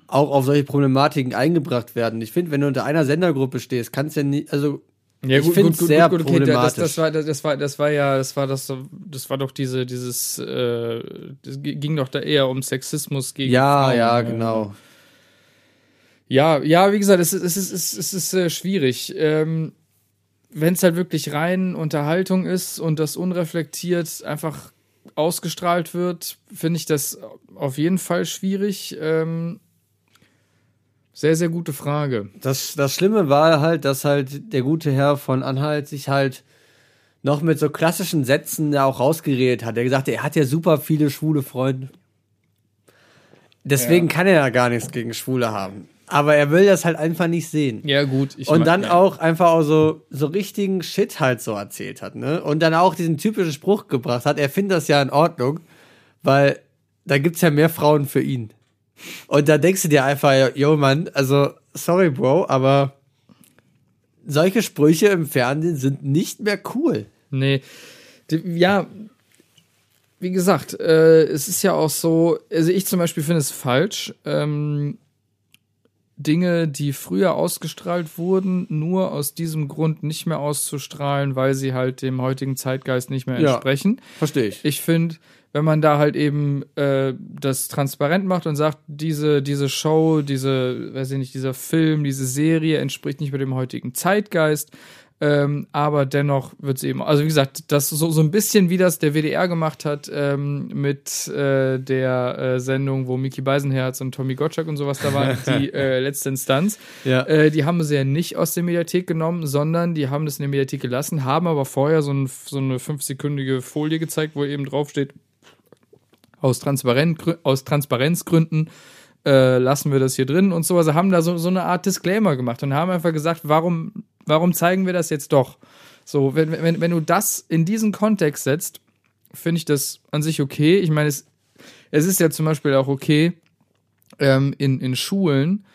auch auf solche Problematiken eingebracht werden. Ich finde, wenn du unter einer Sendergruppe stehst, kannst du ja nicht, also Ja, Ich find's sehr okay, das, problematisch. das, war, das, war, das war ja, das war das, das war doch diese, dieses, äh, das ging doch da eher um Sexismus gegen ja, Frauen. ja, genau. Ja, ja, wie gesagt, es ist, es ist, es ist, es ist äh, schwierig. Ähm, Wenn es halt wirklich rein Unterhaltung ist und das unreflektiert einfach ausgestrahlt wird, finde ich das auf jeden Fall schwierig. Ähm, sehr, sehr gute Frage. Das, das Schlimme war halt, dass halt der gute Herr von Anhalt sich halt noch mit so klassischen Sätzen da auch rausgeredet hat. Er gesagt, er hat ja super viele schwule Freunde. Deswegen Ja. kann er ja gar nichts gegen Schwule haben. Aber er will das halt einfach nicht sehen. Ja, gut. Und dann ja. auch einfach auch so, so richtigen Shit halt so erzählt hat, ne? Und dann auch diesen typischen Spruch gebracht hat, er findet das ja in Ordnung, weil da gibt's ja mehr Frauen für ihn. Und da denkst du dir einfach, yo Mann, also sorry Bro, aber solche Sprüche im Fernsehen sind nicht mehr cool. Nee. Ja, wie gesagt, äh, es ist ja auch so, also ich zum Beispiel finde es falsch, ähm, Dinge, die früher ausgestrahlt wurden, nur aus diesem Grund nicht mehr auszustrahlen, weil sie halt dem heutigen Zeitgeist nicht mehr Ja. entsprechen. Verstehe ich. Ich finde, wenn man da halt eben äh, das transparent macht und sagt, diese, diese Show, diese, weiß ich nicht, dieser Film, diese Serie entspricht nicht mehr dem heutigen Zeitgeist, ähm, aber dennoch wird sie eben, also wie gesagt, das so, so ein bisschen wie das der WDR gemacht hat ähm, mit äh, der äh, Sendung, wo Mickey Beisenherz und Tommy Gottschalk und sowas da waren, die äh, letzte Instanz. Ja. Äh, die haben sie ja nicht aus der Mediathek genommen, sondern die haben das in der Mediathek gelassen, haben aber vorher so, ein, so eine fünfsekündige Folie gezeigt, wo eben draufsteht, aus, Transparent, aus Transparenzgründen äh, lassen wir das hier drin und so. Also haben da so, so eine Art Disclaimer gemacht und haben einfach gesagt, warum, warum zeigen wir das jetzt doch? So, wenn, wenn, wenn du das in diesen Kontext setzt, finde ich das an sich okay. Ich meine, es, es ist ja zum Beispiel auch okay, ähm, in, in Schulen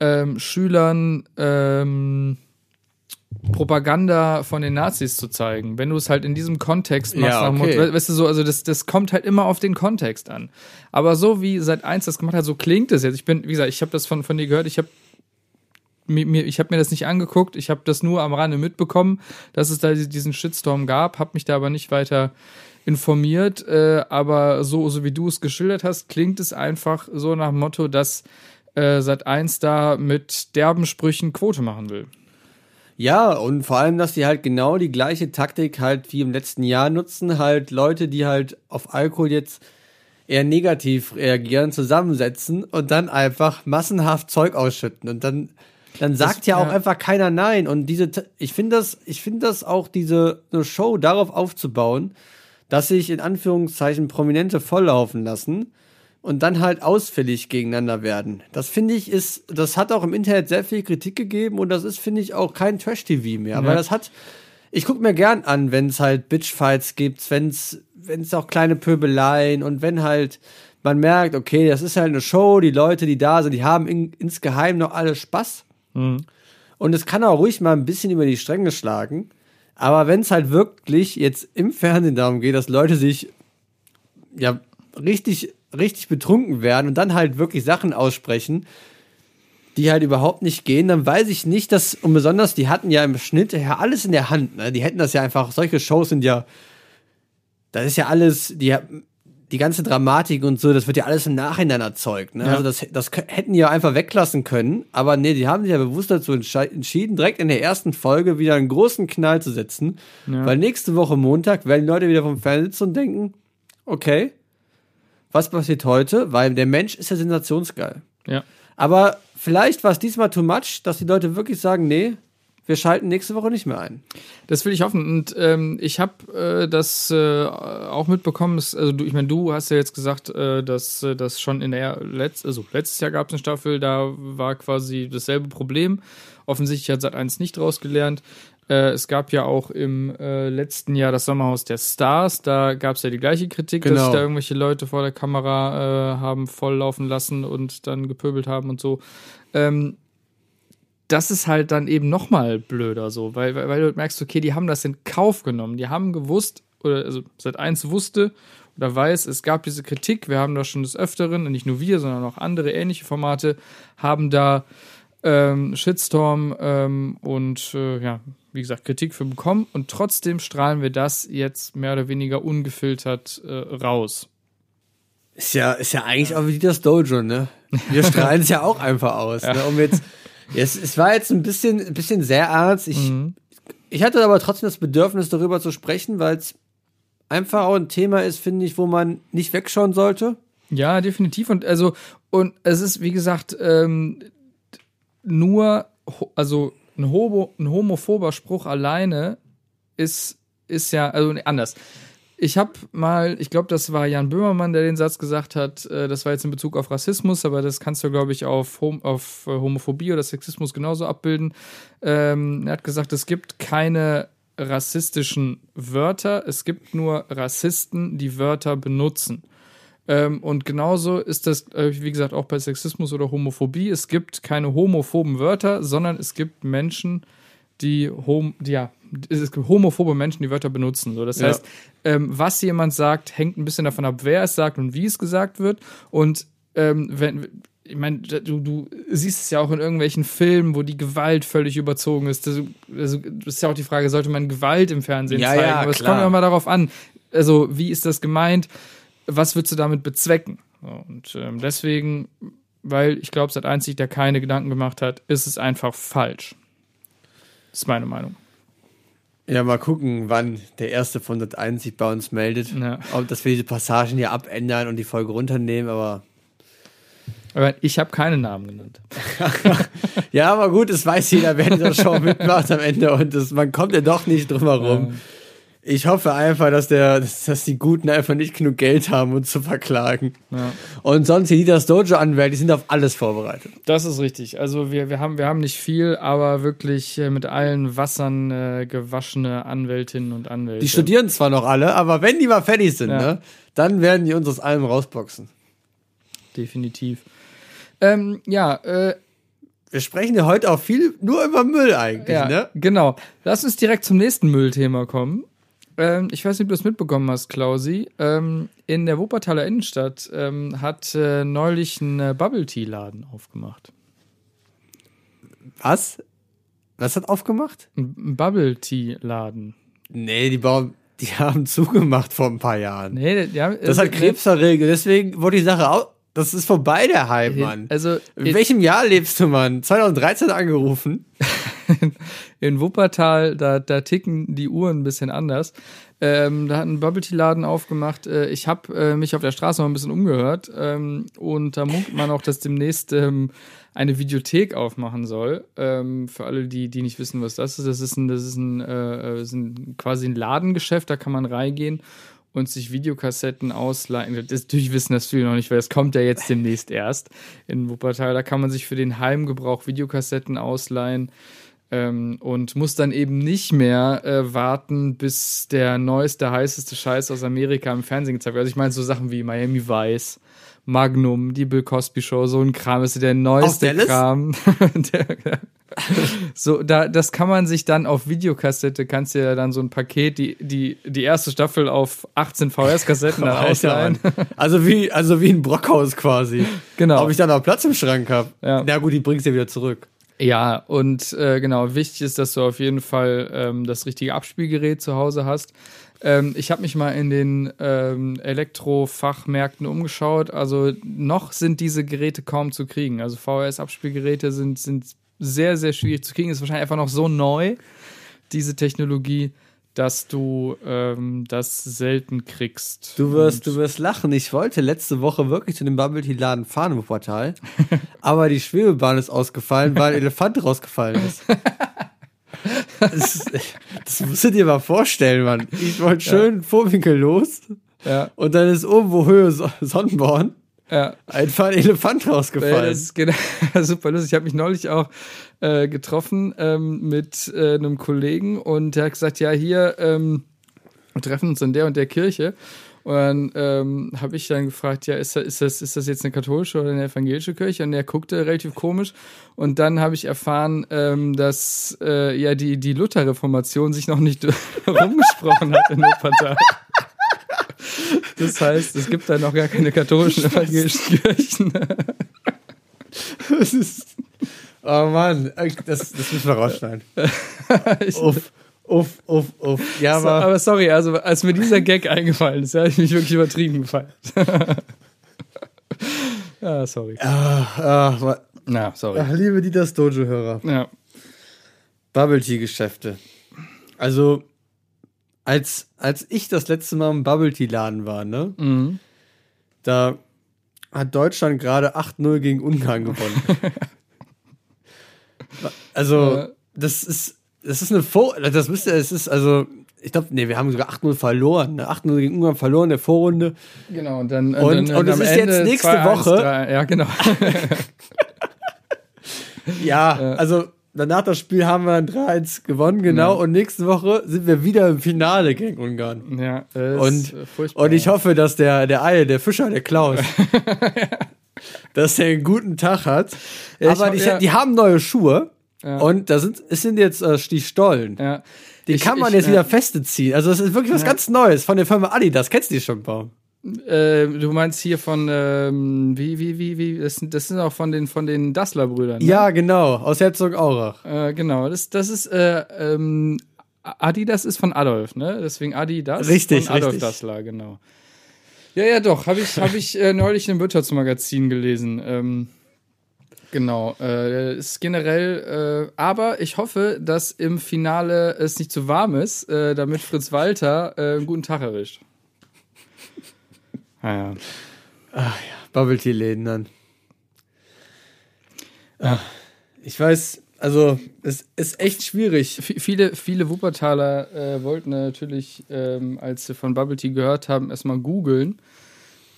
ähm, Schülern ähm, Propaganda von den Nazis zu zeigen. Wenn du es halt in diesem Kontext machst, Ja, okay. Motto, we- weißt du so, also das, das kommt halt immer auf den Kontext an. Aber so wie seit eins das gemacht hat, so klingt es jetzt. Ich bin, wie gesagt, ich habe das von, von dir gehört, ich habe mir, mir, ich habe mir das nicht angeguckt, ich habe das nur am Rande mitbekommen, dass es da diesen Shitstorm gab, habe mich da aber nicht weiter informiert, äh, aber so, so wie du es geschildert hast, klingt es einfach so nach dem Motto, dass äh, seit eins da mit derben Sprüchen Quote machen will. Ja, und vor allem, dass die halt genau die gleiche Taktik halt wie im letzten Jahr nutzen, halt Leute, die halt auf Alkohol jetzt eher negativ reagieren, zusammensetzen und dann einfach massenhaft Zeug ausschütten. Und dann dann sagt ja auch ja. einfach keiner nein. Und diese ich finde das ich finde das auch diese eine Show darauf aufzubauen, dass sich in Anführungszeichen Prominente volllaufen lassen und dann halt ausfällig gegeneinander werden. Das finde ich ist, das hat auch im Internet sehr viel Kritik gegeben und das ist, finde ich, auch kein Trash-TV mehr. Weil das hat, ich gucke mir gern an, wenn es halt Bitchfights gibt, wenn es wenn es auch kleine Pöbeleien und wenn halt man merkt, okay, das ist halt eine Show, die Leute, die da sind, die haben in, insgeheim noch alle Spaß. Und es kann auch ruhig mal ein bisschen über die Stränge schlagen. Aber wenn es halt wirklich jetzt im Fernsehen darum geht, dass Leute sich ja richtig, richtig betrunken werden und dann halt wirklich Sachen aussprechen, die halt überhaupt nicht gehen, dann weiß ich nicht, dass, und besonders, die hatten ja im Schnitt ja alles in der Hand, ne? Die hätten das ja einfach, solche Shows sind ja, das ist ja alles, die, die ganze Dramatik und so, das wird ja alles im Nachhinein erzeugt, ne? Ja. Also das, das hätten die ja einfach weglassen können, aber nee, die haben sich ja bewusst dazu entschieden, direkt in der ersten Folge wieder einen großen Knall zu setzen, Ja. weil nächste Woche Montag werden die Leute wieder vom Fernseher sitzen und denken, okay, was passiert heute? Weil der Mensch ist ja sensationsgeil. Ja. Aber vielleicht war es diesmal too much, dass die Leute wirklich sagen, nee, wir schalten nächste Woche nicht mehr ein. Das will ich hoffen. Und ähm, ich habe äh, das äh, auch mitbekommen. Dass, also du, ich meine, du hast ja jetzt gesagt, äh, dass äh, das schon in der Letz also letztes Jahr gab es eine Staffel, da war quasi dasselbe Problem. Offensichtlich hat Sat1 nicht draus gelernt. Äh, es gab ja auch im äh, letzten Jahr das Sommerhaus der Stars. Da gab es ja die gleiche Kritik, dass Genau. sich da irgendwelche Leute vor der Kamera äh, haben volllaufen lassen und dann gepöbelt haben und so. Ähm, das ist halt dann eben noch mal blöder so, weil, weil, weil du merkst, okay, die haben das in Kauf genommen. Die haben gewusst, oder also seit eins wusste oder weiß, es gab diese Kritik, wir haben da schon des Öfteren, und nicht nur wir, sondern auch andere ähnliche Formate, haben da ähm, Shitstorm ähm, und äh, ja, wie gesagt, Kritik für bekommen und trotzdem strahlen wir das jetzt mehr oder weniger ungefiltert äh, raus. Ist ja, ist ja eigentlich auch wie das Dojo, ne? Wir strahlen es ja auch einfach aus. Ne? Um jetzt, es, es war jetzt ein bisschen, ein bisschen sehr ernst. Ich, ich hatte aber trotzdem das Bedürfnis, darüber zu sprechen, weil es einfach auch ein Thema ist, finde ich, wo man nicht wegschauen sollte. Ja, definitiv. Und also, und es ist, wie gesagt, ähm, nur, also ein, homo, ein homophober Spruch alleine ist ist ja, also anders. Ich habe mal, ich glaube, das war Jan Böhmermann, der den Satz gesagt hat, äh, das war jetzt in Bezug auf Rassismus, aber das kannst du, glaube ich, auf, Hom auf äh, Homophobie oder Sexismus genauso abbilden. Ähm, er hat gesagt, es gibt keine rassistischen Wörter, es gibt nur Rassisten, die Wörter benutzen. Ähm, und genauso ist das, äh, wie gesagt, auch bei Sexismus oder Homophobie. Es gibt keine homophoben Wörter, sondern es gibt Menschen, die, hom die ja, es gibt homophobe Menschen, die Wörter benutzen. So, das Ja. heißt, ähm, was jemand sagt, hängt ein bisschen davon ab, wer es sagt und wie es gesagt wird. Und ähm, wenn, ich meine, du, du siehst es ja auch in irgendwelchen Filmen, wo die Gewalt völlig überzogen ist. Das, also, das ist ja auch die Frage, sollte man Gewalt im Fernsehen Ja, zeigen? ja, Aber es kommt immer darauf an. Also, wie ist das gemeint? Was würdest du damit bezwecken? Und ähm, deswegen, weil ich glaube, seit einzig, der keine Gedanken gemacht hat, ist es einfach falsch. Das ist meine Meinung. Ja, mal gucken, wann der erste von Sat 1 sich bei uns meldet. Ja. Ob dass wir diese Passagen hier abändern und die Folge runternehmen, aber. Aber ich habe keine Namen genannt. Ja, aber gut, es weiß jeder, wer in dieser Show mitmacht am Ende und das, man kommt ja doch nicht drum herum. Ich hoffe einfach, dass, der, dass, die Guten einfach nicht genug Geld haben, uns zu verklagen. Ja. Und sonst die, die das Dojo anwählen, die sind auf alles vorbereitet. Das ist richtig. Also wir, wir, haben, wir haben nicht viel, aber wirklich äh, mit allen Wassern äh, gewaschene Anwältinnen und Anwälte. Die studieren zwar noch alle, aber wenn die mal fertig sind, Ja. ne, dann werden die uns aus allem rausboxen. Definitiv. Ähm, ja, äh, Wir sprechen ja heute auch viel nur über Müll eigentlich, ja ne? genau. Lass uns direkt zum nächsten Müllthema kommen. Ähm, ich weiß nicht, ob du es mitbekommen hast, Klausi. Ähm, in der Wuppertaler Innenstadt ähm, hat äh, neulich ein äh, Bubble-Tea-Laden aufgemacht. Was? Was hat aufgemacht? Ein Bubble-Tea-Laden. Nee, die bauen, die haben zugemacht vor ein paar Jahren. Nee, ja, Das hat Krebs verregelt, deswegen wurde die Sache auch. Das ist vorbei, der Hype, Mann. Also In welchem Jahr lebst du, Mann? 2013 angerufen. in Wuppertal, da, da ticken die Uhren ein bisschen anders. Ähm, da hat ein Bubble Tea Laden aufgemacht. Äh, ich habe äh, mich auf der Straße mal ein bisschen umgehört ähm, und da munkelt man auch, dass demnächst ähm, eine Videothek aufmachen soll. Ähm, für alle, die, die nicht wissen, was das ist. Das ist ein, das ist ein, äh, äh, ist ein quasi ein Ladengeschäft, da kann man reingehen und sich Videokassetten ausleihen. Das, natürlich wissen das viele noch nicht, weil es kommt ja jetzt demnächst erst in Wuppertal. Da kann man sich für den Heimgebrauch Videokassetten ausleihen ähm, und muss dann eben nicht mehr äh, warten, bis der neueste, heißeste Scheiß aus Amerika im Fernsehen gezeigt wird. Also ich meine so Sachen wie Miami Vice, Magnum, die Bill Cosby Show, so ein Kram ist der neueste? Kram. der, so, da, das kann man sich dann auf Videokassette, kannst du ja dann so ein Paket, die, die, die erste Staffel auf 18 VHS-Kassetten dann ausleihen. Also wie, also wie ein Brockhaus quasi. Genau. Ob ich da noch Platz im Schrank habe. Ja. Na gut, die bringst du ja wieder zurück. Ja, und äh, genau, wichtig ist, dass du auf jeden Fall ähm, das richtige Abspielgerät zu Hause hast. Ähm, ich habe mich mal in den ähm, Elektrofachmärkten umgeschaut. Also noch sind diese Geräte kaum zu kriegen. Also VHS-Abspielgeräte sind, sind sehr, sehr schwierig zu kriegen. Ist wahrscheinlich einfach noch so neu, diese Technologie, dass du ähm, das selten kriegst. Du wirst, Und- du wirst lachen. Ich wollte letzte Woche wirklich zu dem Bubble Tea Laden fahren im Wuppertal. aber die Schwebebahn ist ausgefallen, weil ein Elefant rausgefallen ist. Das, das musst du dir mal vorstellen, Mann. Ich wollte schön Vorwinkel los ja, und dann ist irgendwo Höhe So- Sonnenborn ja. einfach ein Elefant rausgefallen. Das ist genau, super lustig. Ich habe mich neulich auch äh, getroffen ähm, mit äh, einem Kollegen und der hat gesagt, ja, hier, ähm, wir treffen uns in der und der Kirche. Und dann ähm, habe ich dann gefragt, ja, ist das, ist, das, ist das jetzt eine katholische oder eine evangelische Kirche? Und er guckte relativ komisch. Und dann habe ich erfahren, ähm, dass äh, ja die, die Lutherreformation sich noch nicht rumgesprochen hat in Wuppertal. Das heißt, es gibt da noch gar keine katholischen evangelischen Kirchen. Das ist, oh Mann, das, das müssen wir rausschneiden. uff, uff, uff, uff. Ja, So, aber, aber sorry, also als mir dieser Gag eingefallen ist, habe ich mich wirklich übertrieben gefallen. ja, sorry. ah, ah, Na, sorry. ach, liebe die das Dojo-Hörer. Ja. Bubble Tea Geschäfte. Also, als, als ich das letzte Mal im Bubble Tea Laden war, ne, Mhm. da hat Deutschland gerade 8-0 gegen Ungarn gewonnen. also, Ja. das ist, das ist eine Vor, das müsste, es ist, also, ich glaube, nee, wir haben sogar 8-0 verloren. Ne? 8-0 gegen Ungarn verloren in der Vorrunde. Genau, und dann. Und- dann, und am ist jetzt Ende nächste 2-1, Woche. 3, ja, genau. Ja, also danach das Spiel haben wir ein 3-1 gewonnen, genau. Und nächste Woche sind wir wieder im Finale gegen Ungarn. ja, Und, furchtbar. und ich hoffe, dass der, der Eil, der Fischer, der Klaus, dass der einen guten Tag hat. Ja, Aber ich- die, ja. die haben neue Schuhe. Ja. Und da sind, es sind jetzt äh, die Stollen. Ja. Die Ich- kann man ich, jetzt äh, wieder feste ziehen. Also das ist wirklich was ganz Neues von der Firma Adidas. Kennst du die schon, Baum? Äh, du meinst hier von, ähm, wie, wie, wie, wie, das, sind- das sind auch von den, von den Dassler-Brüdern. Ne? Ja, genau. Aus Herzogenaurach. Äh, genau, das, das ist, äh, ähm, Adidas ist von Adolf, ne? Deswegen Adidas Richtig, von Adolf richtig. Dassler, genau. Ja, ja, doch, habe ich, hab ich äh, neulich im Wirtschaftsmagazin gelesen. Ähm, genau, äh, ist generell, äh, aber ich hoffe, dass im Finale es nicht zu warm ist, äh, damit Fritz Walter äh, einen guten Tag erwischt. Ah, ja. Bubble Tea Läden dann. Ich weiß, also es ist echt schwierig. V- Viele, viele Wuppertaler äh, wollten natürlich, ähm, als sie von Bubble Tea gehört haben, erstmal googeln.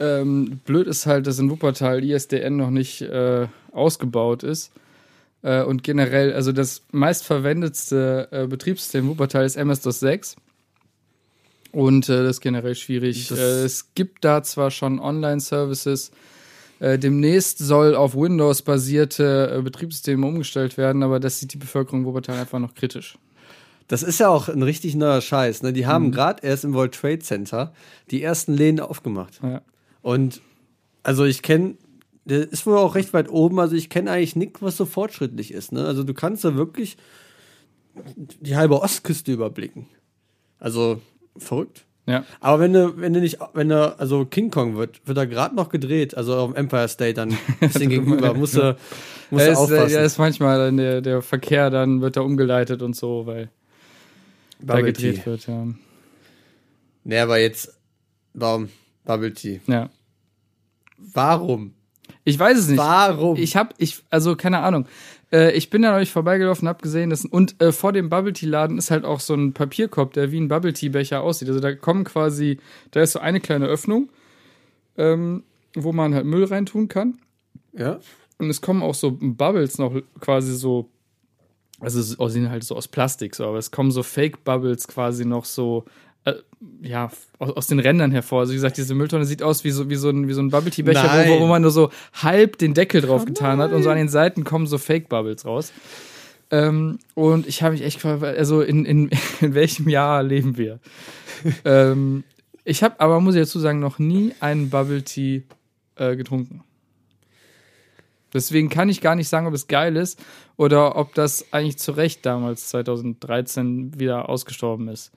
Ähm, blöd ist halt, dass in Wuppertal ISDN noch nicht äh, ausgebaut ist. Äh, und generell, also das meistverwendetste äh, Betriebssystem Wuppertal ist MS-DOS 6. Und äh, das ist generell schwierig. Äh, es gibt da zwar schon Online-Services, äh, demnächst soll auf Windows basierte äh, Betriebssysteme umgestellt werden, aber das sieht die Bevölkerung Wuppertal einfach noch kritisch. Das ist ja auch ein richtig neuer Scheiß. Ne? Die haben gerade erst im World Trade Center die ersten Läden aufgemacht. Ja. Und also ich kenne, der ist wohl auch recht weit oben, also ich kenne eigentlich nichts, was so fortschrittlich ist. Ne? Also du kannst da wirklich die halbe Ostküste überblicken. Also verrückt. Ja. Aber wenn du, wenn du nicht, wenn du, also King Kong wird, wird da gerade noch gedreht, also auf dem Empire State dann bisschen gegenüber, musst du, musst Ja, du ist, aufpassen. ja, ist manchmal dann der, der Verkehr, dann wird da umgeleitet und so, weil da Bubble gedreht Tea. wird, ja. Nee, aber jetzt, warum Bubble Tea? ja. Warum? Ich weiß es nicht. Warum? Ich hab, ich, also keine Ahnung. Äh, ich bin da neulich vorbeigelaufen, hab gesehen, dass, und äh, vor dem Bubble Tea Laden ist halt auch so ein Papierkorb, der wie ein Bubble Tea Becher aussieht. Also da kommen quasi, da ist so eine kleine Öffnung, ähm, wo man halt Müll reintun kann. ja? Und es kommen auch so Bubbles noch quasi so, also es sehen halt so aus Plastik so, aber es kommen so Fake Bubbles quasi noch so, ja, aus, aus den Rändern hervor. Also wie gesagt, diese Mülltonne sieht aus wie so, wie so ein, wie so ein Bubble Tea Becher, Nein. wo, wo man nur so halb den Deckel drauf getan hat und so an den Seiten kommen so Fake Bubbles raus. Ähm, und ich habe mich echt gefragt, also in, in, in welchem Jahr leben wir? ähm, ich habe aber, muss ich dazu sagen, noch nie einen Bubble Tea äh, getrunken. Deswegen kann ich gar nicht sagen, ob es geil ist oder ob das eigentlich zu Recht damals 2013 wieder ausgestorben ist.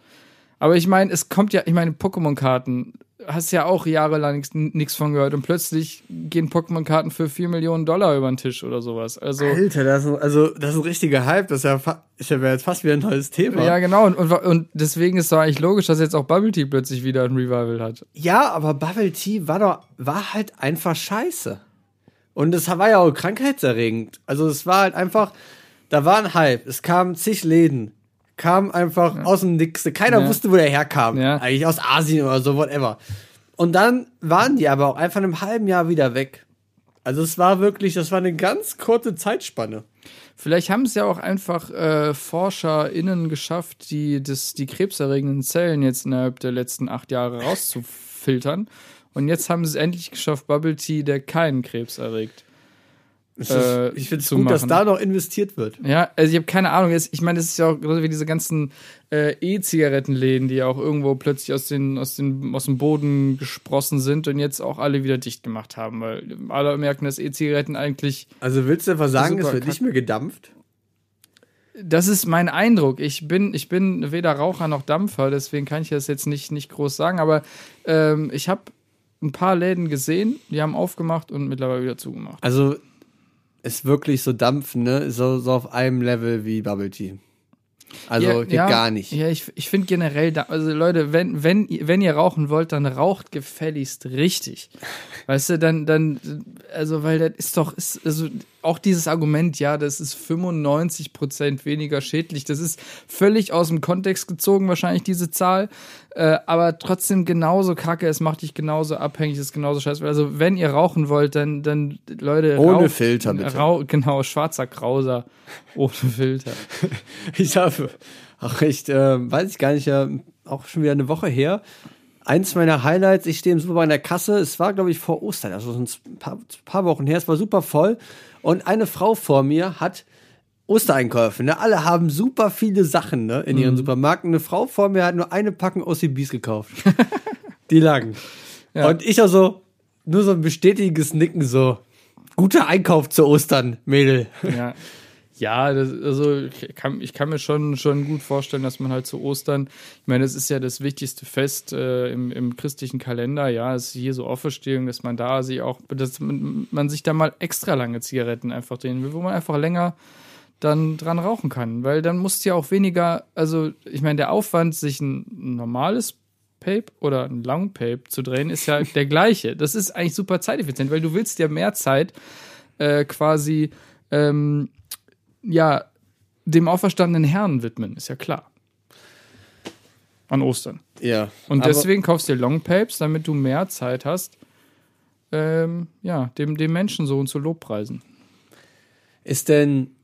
Aber ich meine, es kommt ja, ich meine, Pokémon-Karten, hast ja auch jahrelang nichts von gehört und plötzlich gehen Pokémon-Karten für 4 Millionen Dollar über den Tisch oder sowas. Also, Alter, das ist, also, das ist ein richtiger Hype. Das ist ja, ist ja jetzt fast wieder ein neues Thema. ja, genau. Und, und, und deswegen ist doch eigentlich logisch, dass jetzt auch Bubble Tea plötzlich wieder ein Revival hat. Ja, aber Bubble Tea war doch, war halt einfach scheiße. Und es war ja auch krankheitserregend. Also es war halt einfach, da war ein Hype. Es kamen zig Läden. Kam einfach aus dem Nix. Keiner Ja. wusste, wo der herkam. Ja. Eigentlich aus Asien oder so, whatever. Und dann waren die aber auch einfach in einem halben Jahr wieder weg. Also es war wirklich, das war eine ganz kurze Zeitspanne. Vielleicht haben es ja auch einfach äh, ForscherInnen geschafft, die das, die krebserregenden Zellen jetzt innerhalb der letzten acht Jahre rauszufiltern. Und jetzt haben sie es endlich geschafft, Bubble Tea, der keinen Krebs erregt. Es Äh, ich finde es gut, dass machen. da noch investiert wird. Ja, also ich habe keine Ahnung. Ich meine, das ist ja auch wie diese ganzen äh, E-Zigarettenläden, die ja auch irgendwo plötzlich aus, den, aus, den, aus dem Boden gesprossen sind und jetzt auch alle wieder dicht gemacht haben, weil alle merken, dass E-Zigaretten eigentlich Also willst du einfach sagen, es wird nicht mehr gedampft? Das ist mein Eindruck. Ich bin, ich bin weder Raucher noch Dampfer, deswegen kann ich das jetzt nicht, nicht groß sagen, aber ähm, ich habe ein paar Läden gesehen, die haben aufgemacht und mittlerweile wieder zugemacht. Also ist wirklich so dampfen, ne? So, so auf einem Level wie Bubble Tea. Also ja, geht ja, gar nicht. Ja, ich, ich finde generell, da, also Leute, wenn, wenn, wenn ihr rauchen wollt, dann raucht gefälligst richtig. Weißt du, dann, dann, also, weil das ist doch, ist, also auch dieses Argument, ja, das ist 95 Prozent weniger schädlich, das ist völlig aus dem Kontext gezogen, wahrscheinlich diese Zahl, äh, aber trotzdem genauso kacke, es macht dich genauso abhängig, es ist genauso scheiße. Also, wenn ihr rauchen wollt, dann, dann, Leute, Ohne raucht- Filter, bitte. Rau, genau, schwarzer Krauser, ohne Filter. Ich habe auch echt, äh, weiß ich gar nicht, ja, auch schon wieder eine Woche her. Eins meiner Highlights, ich stehe im Supermarkt in der Kasse, es war, glaube ich, vor Ostern, also so ein paar, paar Wochen her, es war super voll. Und eine Frau vor mir hat Ostereinkäufe, ne? Alle haben super viele Sachen, ne, in ihren Supermärkten. Eine Frau vor mir hat nur eine Packung OCBs gekauft. Die lagen. Ja. Und ich also nur so ein bestätigendes Nicken, so, guter Einkauf zu Ostern, Mädel. Ja. Ja, das, also ich kann, ich kann mir schon, schon gut vorstellen, dass man halt zu Ostern, ich meine, das ist ja das wichtigste Fest äh, im, im christlichen Kalender, ja, es ist Jesu Auferstehung, dass man da sich auch, dass man, man sich da mal extra lange Zigaretten einfach drehen will, wo man einfach länger dann dran rauchen kann, weil dann musst du ja auch weniger, also ich meine, der Aufwand, sich ein normales Pape oder ein Long Pape zu drehen, ist ja der gleiche. Das ist eigentlich super zeiteffizient, weil du willst ja mehr Zeit äh, quasi ähm, ja, dem auferstandenen Herrn widmen, ist ja klar. An Ostern. Ja. Und deswegen kaufst du dir Long Papes, damit du mehr Zeit hast, ähm, ja, dem, dem Menschensohn zu Lobpreisen. Ist denn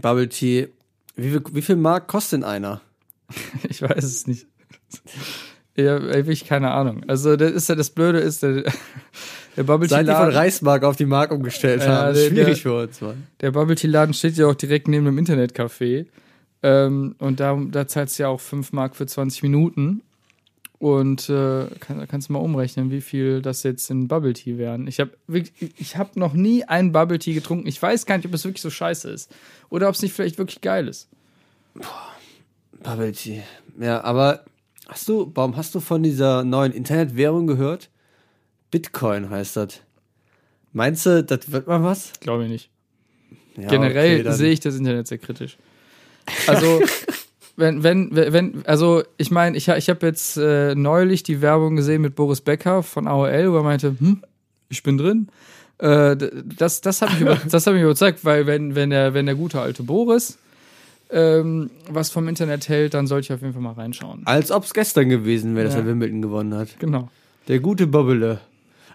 Bubble Tea, wie viel, wie viel Mark kostet denn einer? Ich weiß es nicht. Ja, wirklich keine Ahnung. Also, das ist ja das Blöde ist, der, der Bubble Tea Seit die von Laden, Reismark auf die Mark umgestellt Ja, haben. Der- schwierig der- für uns, Mann. der Bubble Tea Laden steht ja auch direkt neben dem Internetcafé. Ähm, und da, da zahlst du ja auch 5 Mark für 20 Minuten. Und äh, kann, kannst du mal umrechnen, wie viel das jetzt in Bubble Tea wären. Ich habe ich hab noch nie einen Bubble Tea getrunken. Ich weiß gar nicht, ob es wirklich so scheiße ist. Oder ob es nicht vielleicht wirklich geil ist. Bubble Tea. Ja, aber hast du, warum hast du von dieser neuen Internetwährung gehört? Bitcoin heißt das. Meinst du, das wird mal was? Glaube ich nicht. Ja, Generell okay, sehe ich das Internet sehr kritisch. Also, wenn, wenn, wenn, also ich meine, ich, ich habe jetzt äh, neulich die Werbung gesehen mit Boris Becker von AOL, wo er meinte, hm, ich bin drin. Äh, das das hat mich, über, das hat mich überzeugt, weil wenn, wenn, der, wenn der gute alte Boris ähm, was vom Internet hält, dann sollte ich auf jeden Fall mal reinschauen. Als ob es gestern gewesen wäre, dass Ja. er Wimbledon gewonnen hat. Genau. Der gute Bobbele.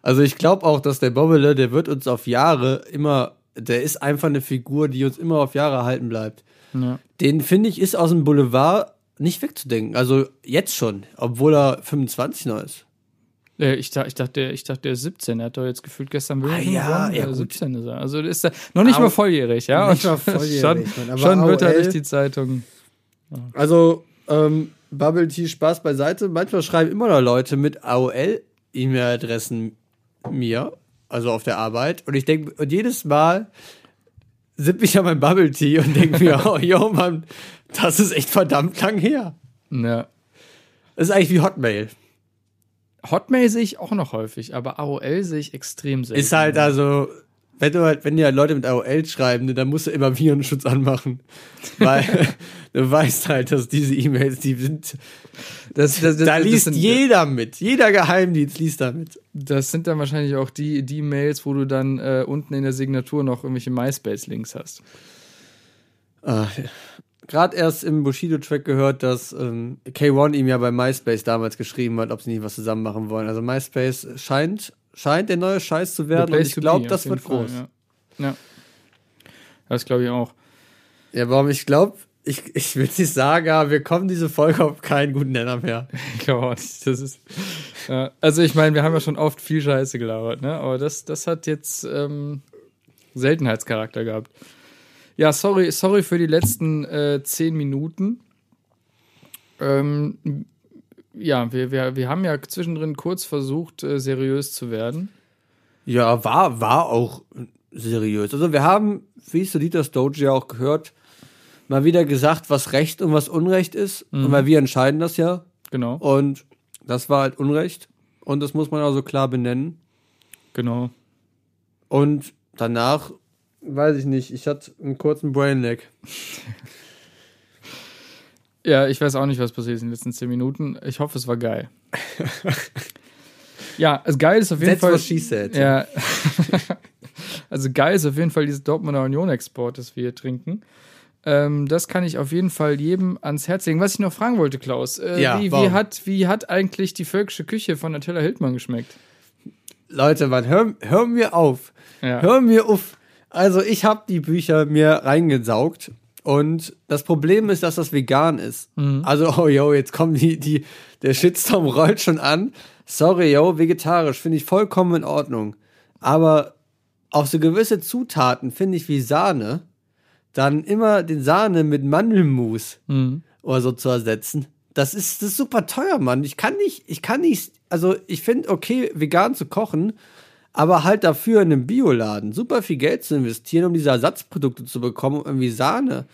Also ich glaube auch, dass der Bobbele, der wird uns auf Jahre immer, der ist einfach eine Figur, die uns immer auf Jahre erhalten bleibt. Ja. Den finde ich ist aus dem Boulevard nicht wegzudenken. Also jetzt schon, obwohl er 25 noch ist. Äh, Ich, dachte, ich, dachte, der- ich dachte, der ist 17. Er hat doch jetzt gefühlt gestern Wimbledon Ah, ja, gewonnen. ja, Äh, gut. 17 ist er. Also ist er noch nicht Aber- mal volljährig, ja? Nicht mal volljährig, schon, Mann, schon wird er durch die Zeitung. Also, ähm, Bubble Tea Spaß beiseite. Manchmal schreiben immer noch Leute mit AOL-E-Mail-Adressen mir, also auf der Arbeit. Und ich denke, und jedes Mal sipp ich an mein Bubble Tea und denke mir, oh, yo, Mann, das ist echt verdammt lang her. Ja. Das ist eigentlich wie Hotmail. Hotmail sehe ich auch noch häufig, aber AOL sehe ich extrem selten. Ist halt also, wenn du halt, wenn dir Leute mit AOL schreiben, ne, dann musst du immer Virenschutz anmachen. Weil du weißt halt, dass diese E-Mails, die sind, das, das, das, da liest sind, jeder mit. Jeder Geheimdienst liest da mit. Das sind dann wahrscheinlich auch die, die Mails, wo du dann äh, unten in der Signatur noch irgendwelche MySpace-Links hast. Gerade erst im Bushido-Track gehört, dass ähm, K1 ihm ja bei MySpace damals geschrieben hat, ob sie nicht was zusammen machen wollen. Also MySpace scheint, scheint der neue Scheiß zu werden und ich glaube, be, das wird Fall, groß. Ja. ja. Das glaube ich auch. Ja, warum? Ich glaube, ich, ich will nicht sagen, aber wir kommen diese Folge auf keinen guten Nenner mehr. Ich glaube auch nicht. Das ist, ja. Also ich meine, wir haben ja schon oft viel Scheiße gelabert, ne? Aber das, das hat jetzt ähm, Seltenheitscharakter gehabt. Ja, sorry, sorry für die letzten äh, zehn Minuten. Ähm, ja, wir, wir, wir haben ja zwischendrin kurz versucht, äh, seriös zu werden. Ja, war, war auch seriös. Also wir haben, wie es Dieter Stoge ja auch gehört, mal wieder gesagt, was Recht und was Unrecht ist. Und weil wir entscheiden das ja. Genau, Und das war halt Unrecht. Und das muss man also klar benennen. genau. Und danach, weiß ich nicht, ich hatte einen kurzen Brainlag. Ja, ich weiß auch nicht, was passiert ist in den letzten 10 Minuten. Ich hoffe, es war geil. ja, also geil ist auf jeden That's Fall. what she said. Ja. also geil ist auf jeden Fall dieses Dortmunder Union-Export, das wir hier trinken. Ähm, das kann ich auf jeden Fall jedem ans Herz legen. Was ich noch fragen wollte, Klaus, äh, Ja, wie, wie, hat, wie hat eigentlich die völkische Küche von Attila Hildmann geschmeckt? Leute, Mann, hör, hör mir auf. Ja. Hör mir auf. Also ich habe die Bücher mir reingesaugt und das Problem ist, dass das vegan ist. Also, oh yo, jetzt kommen die, die, der Shitstorm rollt schon an. Sorry, yo, vegetarisch finde ich vollkommen in Ordnung. Aber auf so gewisse Zutaten finde ich wie Sahne, dann immer den Sahne mit Mandelmus oder so zu ersetzen. Das ist, das ist super teuer, Mann. Ich kann nicht, ich kann nicht, also ich finde okay, vegan zu kochen, aber halt dafür in einem Bioladen super viel Geld zu investieren, um diese Ersatzprodukte zu bekommen, um irgendwie Sahne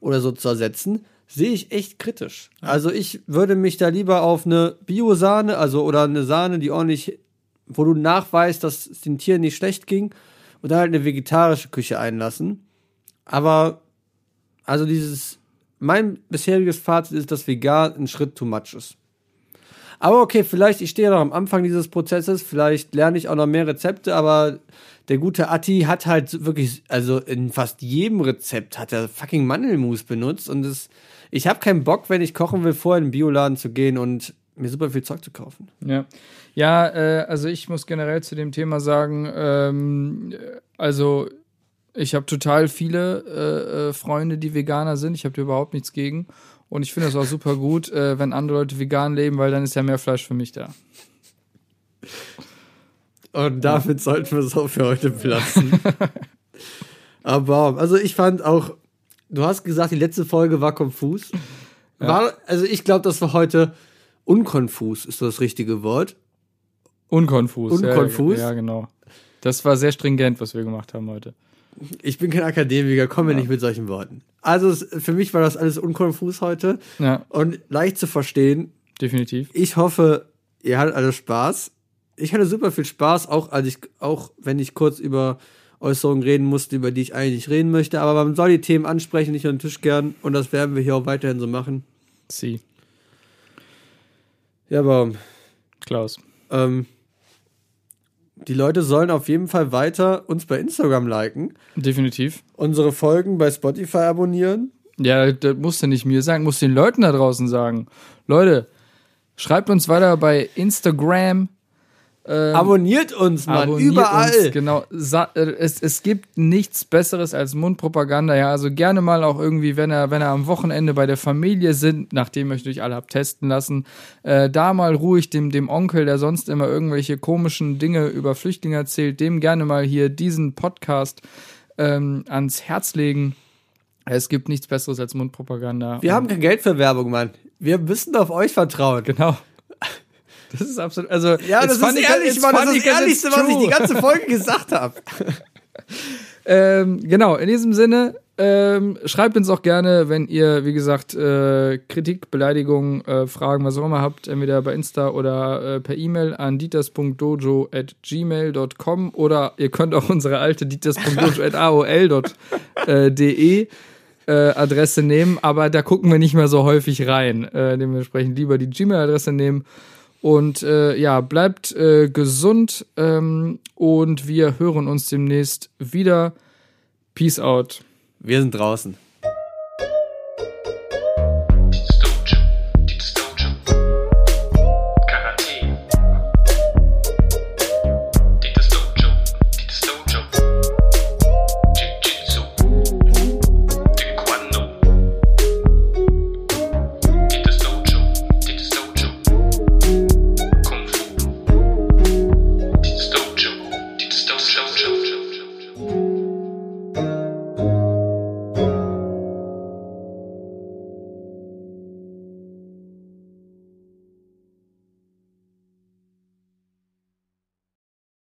oder so zu ersetzen, sehe ich echt kritisch. Also ich würde mich da lieber auf eine Biosahne, also oder eine Sahne, die ordentlich, wo du nachweist, dass es den Tieren nicht schlecht ging, und dann halt eine vegetarische Küche einlassen. Aber, also dieses, mein bisheriges Fazit ist, dass vegan ein Schritt too much ist. Aber okay, vielleicht, ich stehe noch am Anfang dieses Prozesses, vielleicht lerne ich auch noch mehr Rezepte, aber der gute Atti hat halt wirklich, also in fast jedem Rezept hat er fucking Mandelmus benutzt und das, ich habe keinen Bock, wenn ich kochen will, vorher in den Bioladen zu gehen und mir super viel Zeug zu kaufen. Ja, ja äh, also ich muss generell zu dem Thema sagen, ähm, also ich habe total viele äh, äh, Freunde, die Veganer sind. Ich habe da überhaupt nichts gegen. Und ich finde es auch super gut, äh, wenn andere Leute vegan leben, weil dann ist ja mehr Fleisch für mich da. Und damit sollten wir es auch für heute belassen. Aber, also ich fand auch, du hast gesagt, die letzte Folge war konfus. War, also ich glaube, das war heute unkonfus, ist das richtige Wort. Unkonfus. Unkonfus? Ja, ja, genau. Das war sehr stringent, was wir gemacht haben heute. Ich bin kein Akademiker, komme nicht mit solchen Worten. Also für mich war das alles unkonfus heute Ja, und leicht zu verstehen. definitiv. Ich hoffe, ihr hattet alle Spaß. Ich hatte super viel Spaß, auch als ich, auch wenn ich kurz über Äußerungen reden musste, über die ich eigentlich nicht reden möchte. Aber man soll die Themen ansprechen, nicht unter den Tisch gern. Und das werden wir hier auch weiterhin so machen. Sie. Ja, aber Klaus. ähm, die Leute sollen auf jeden Fall weiter uns bei Instagram liken, Definitiv. unsere Folgen bei Spotify abonnieren. Ja, das musst du nicht mir sagen, musst den Leuten da draußen sagen. Leute, schreibt uns weiter bei Instagram. Ähm, Abonniert uns, Mann, abonniert überall. Uns, genau. Sa äh, es, es gibt nichts Besseres als Mundpropaganda. Ja, also gerne mal auch irgendwie, wenn er, wenn er am Wochenende bei der Familie sind, nachdem ihr euch alle habt testen lassen, äh, da mal ruhig dem, dem Onkel, der sonst immer irgendwelche komischen Dinge über Flüchtlinge erzählt, dem gerne mal hier diesen Podcast ähm, ans Herz legen. Es gibt nichts Besseres als Mundpropaganda. Wir haben kein Geld für Werbung, Mann. Wir müssen auf euch vertrauen. Genau. Das ist absolut, also. Ja, das ist ehrlich, Mann. Das ist das Ehrlichste, was ich die ganze Folge gesagt habe. Ähm, genau, in diesem Sinne, ähm, schreibt uns auch gerne, wenn ihr, wie gesagt, äh, Kritik, Beleidigung, äh, Fragen, was auch immer habt, entweder bei Insta oder äh, per E-Mail an dieters.dojo at gmail.com oder ihr könnt auch unsere alte dieters.dojo at aol.de äh, Adresse nehmen, aber da gucken wir nicht mehr so häufig rein. Äh, dementsprechend lieber die Gmail-Adresse nehmen. Und äh, ja, bleibt äh, gesund ähm, und wir hören uns demnächst wieder. Peace out. Wir sind draußen.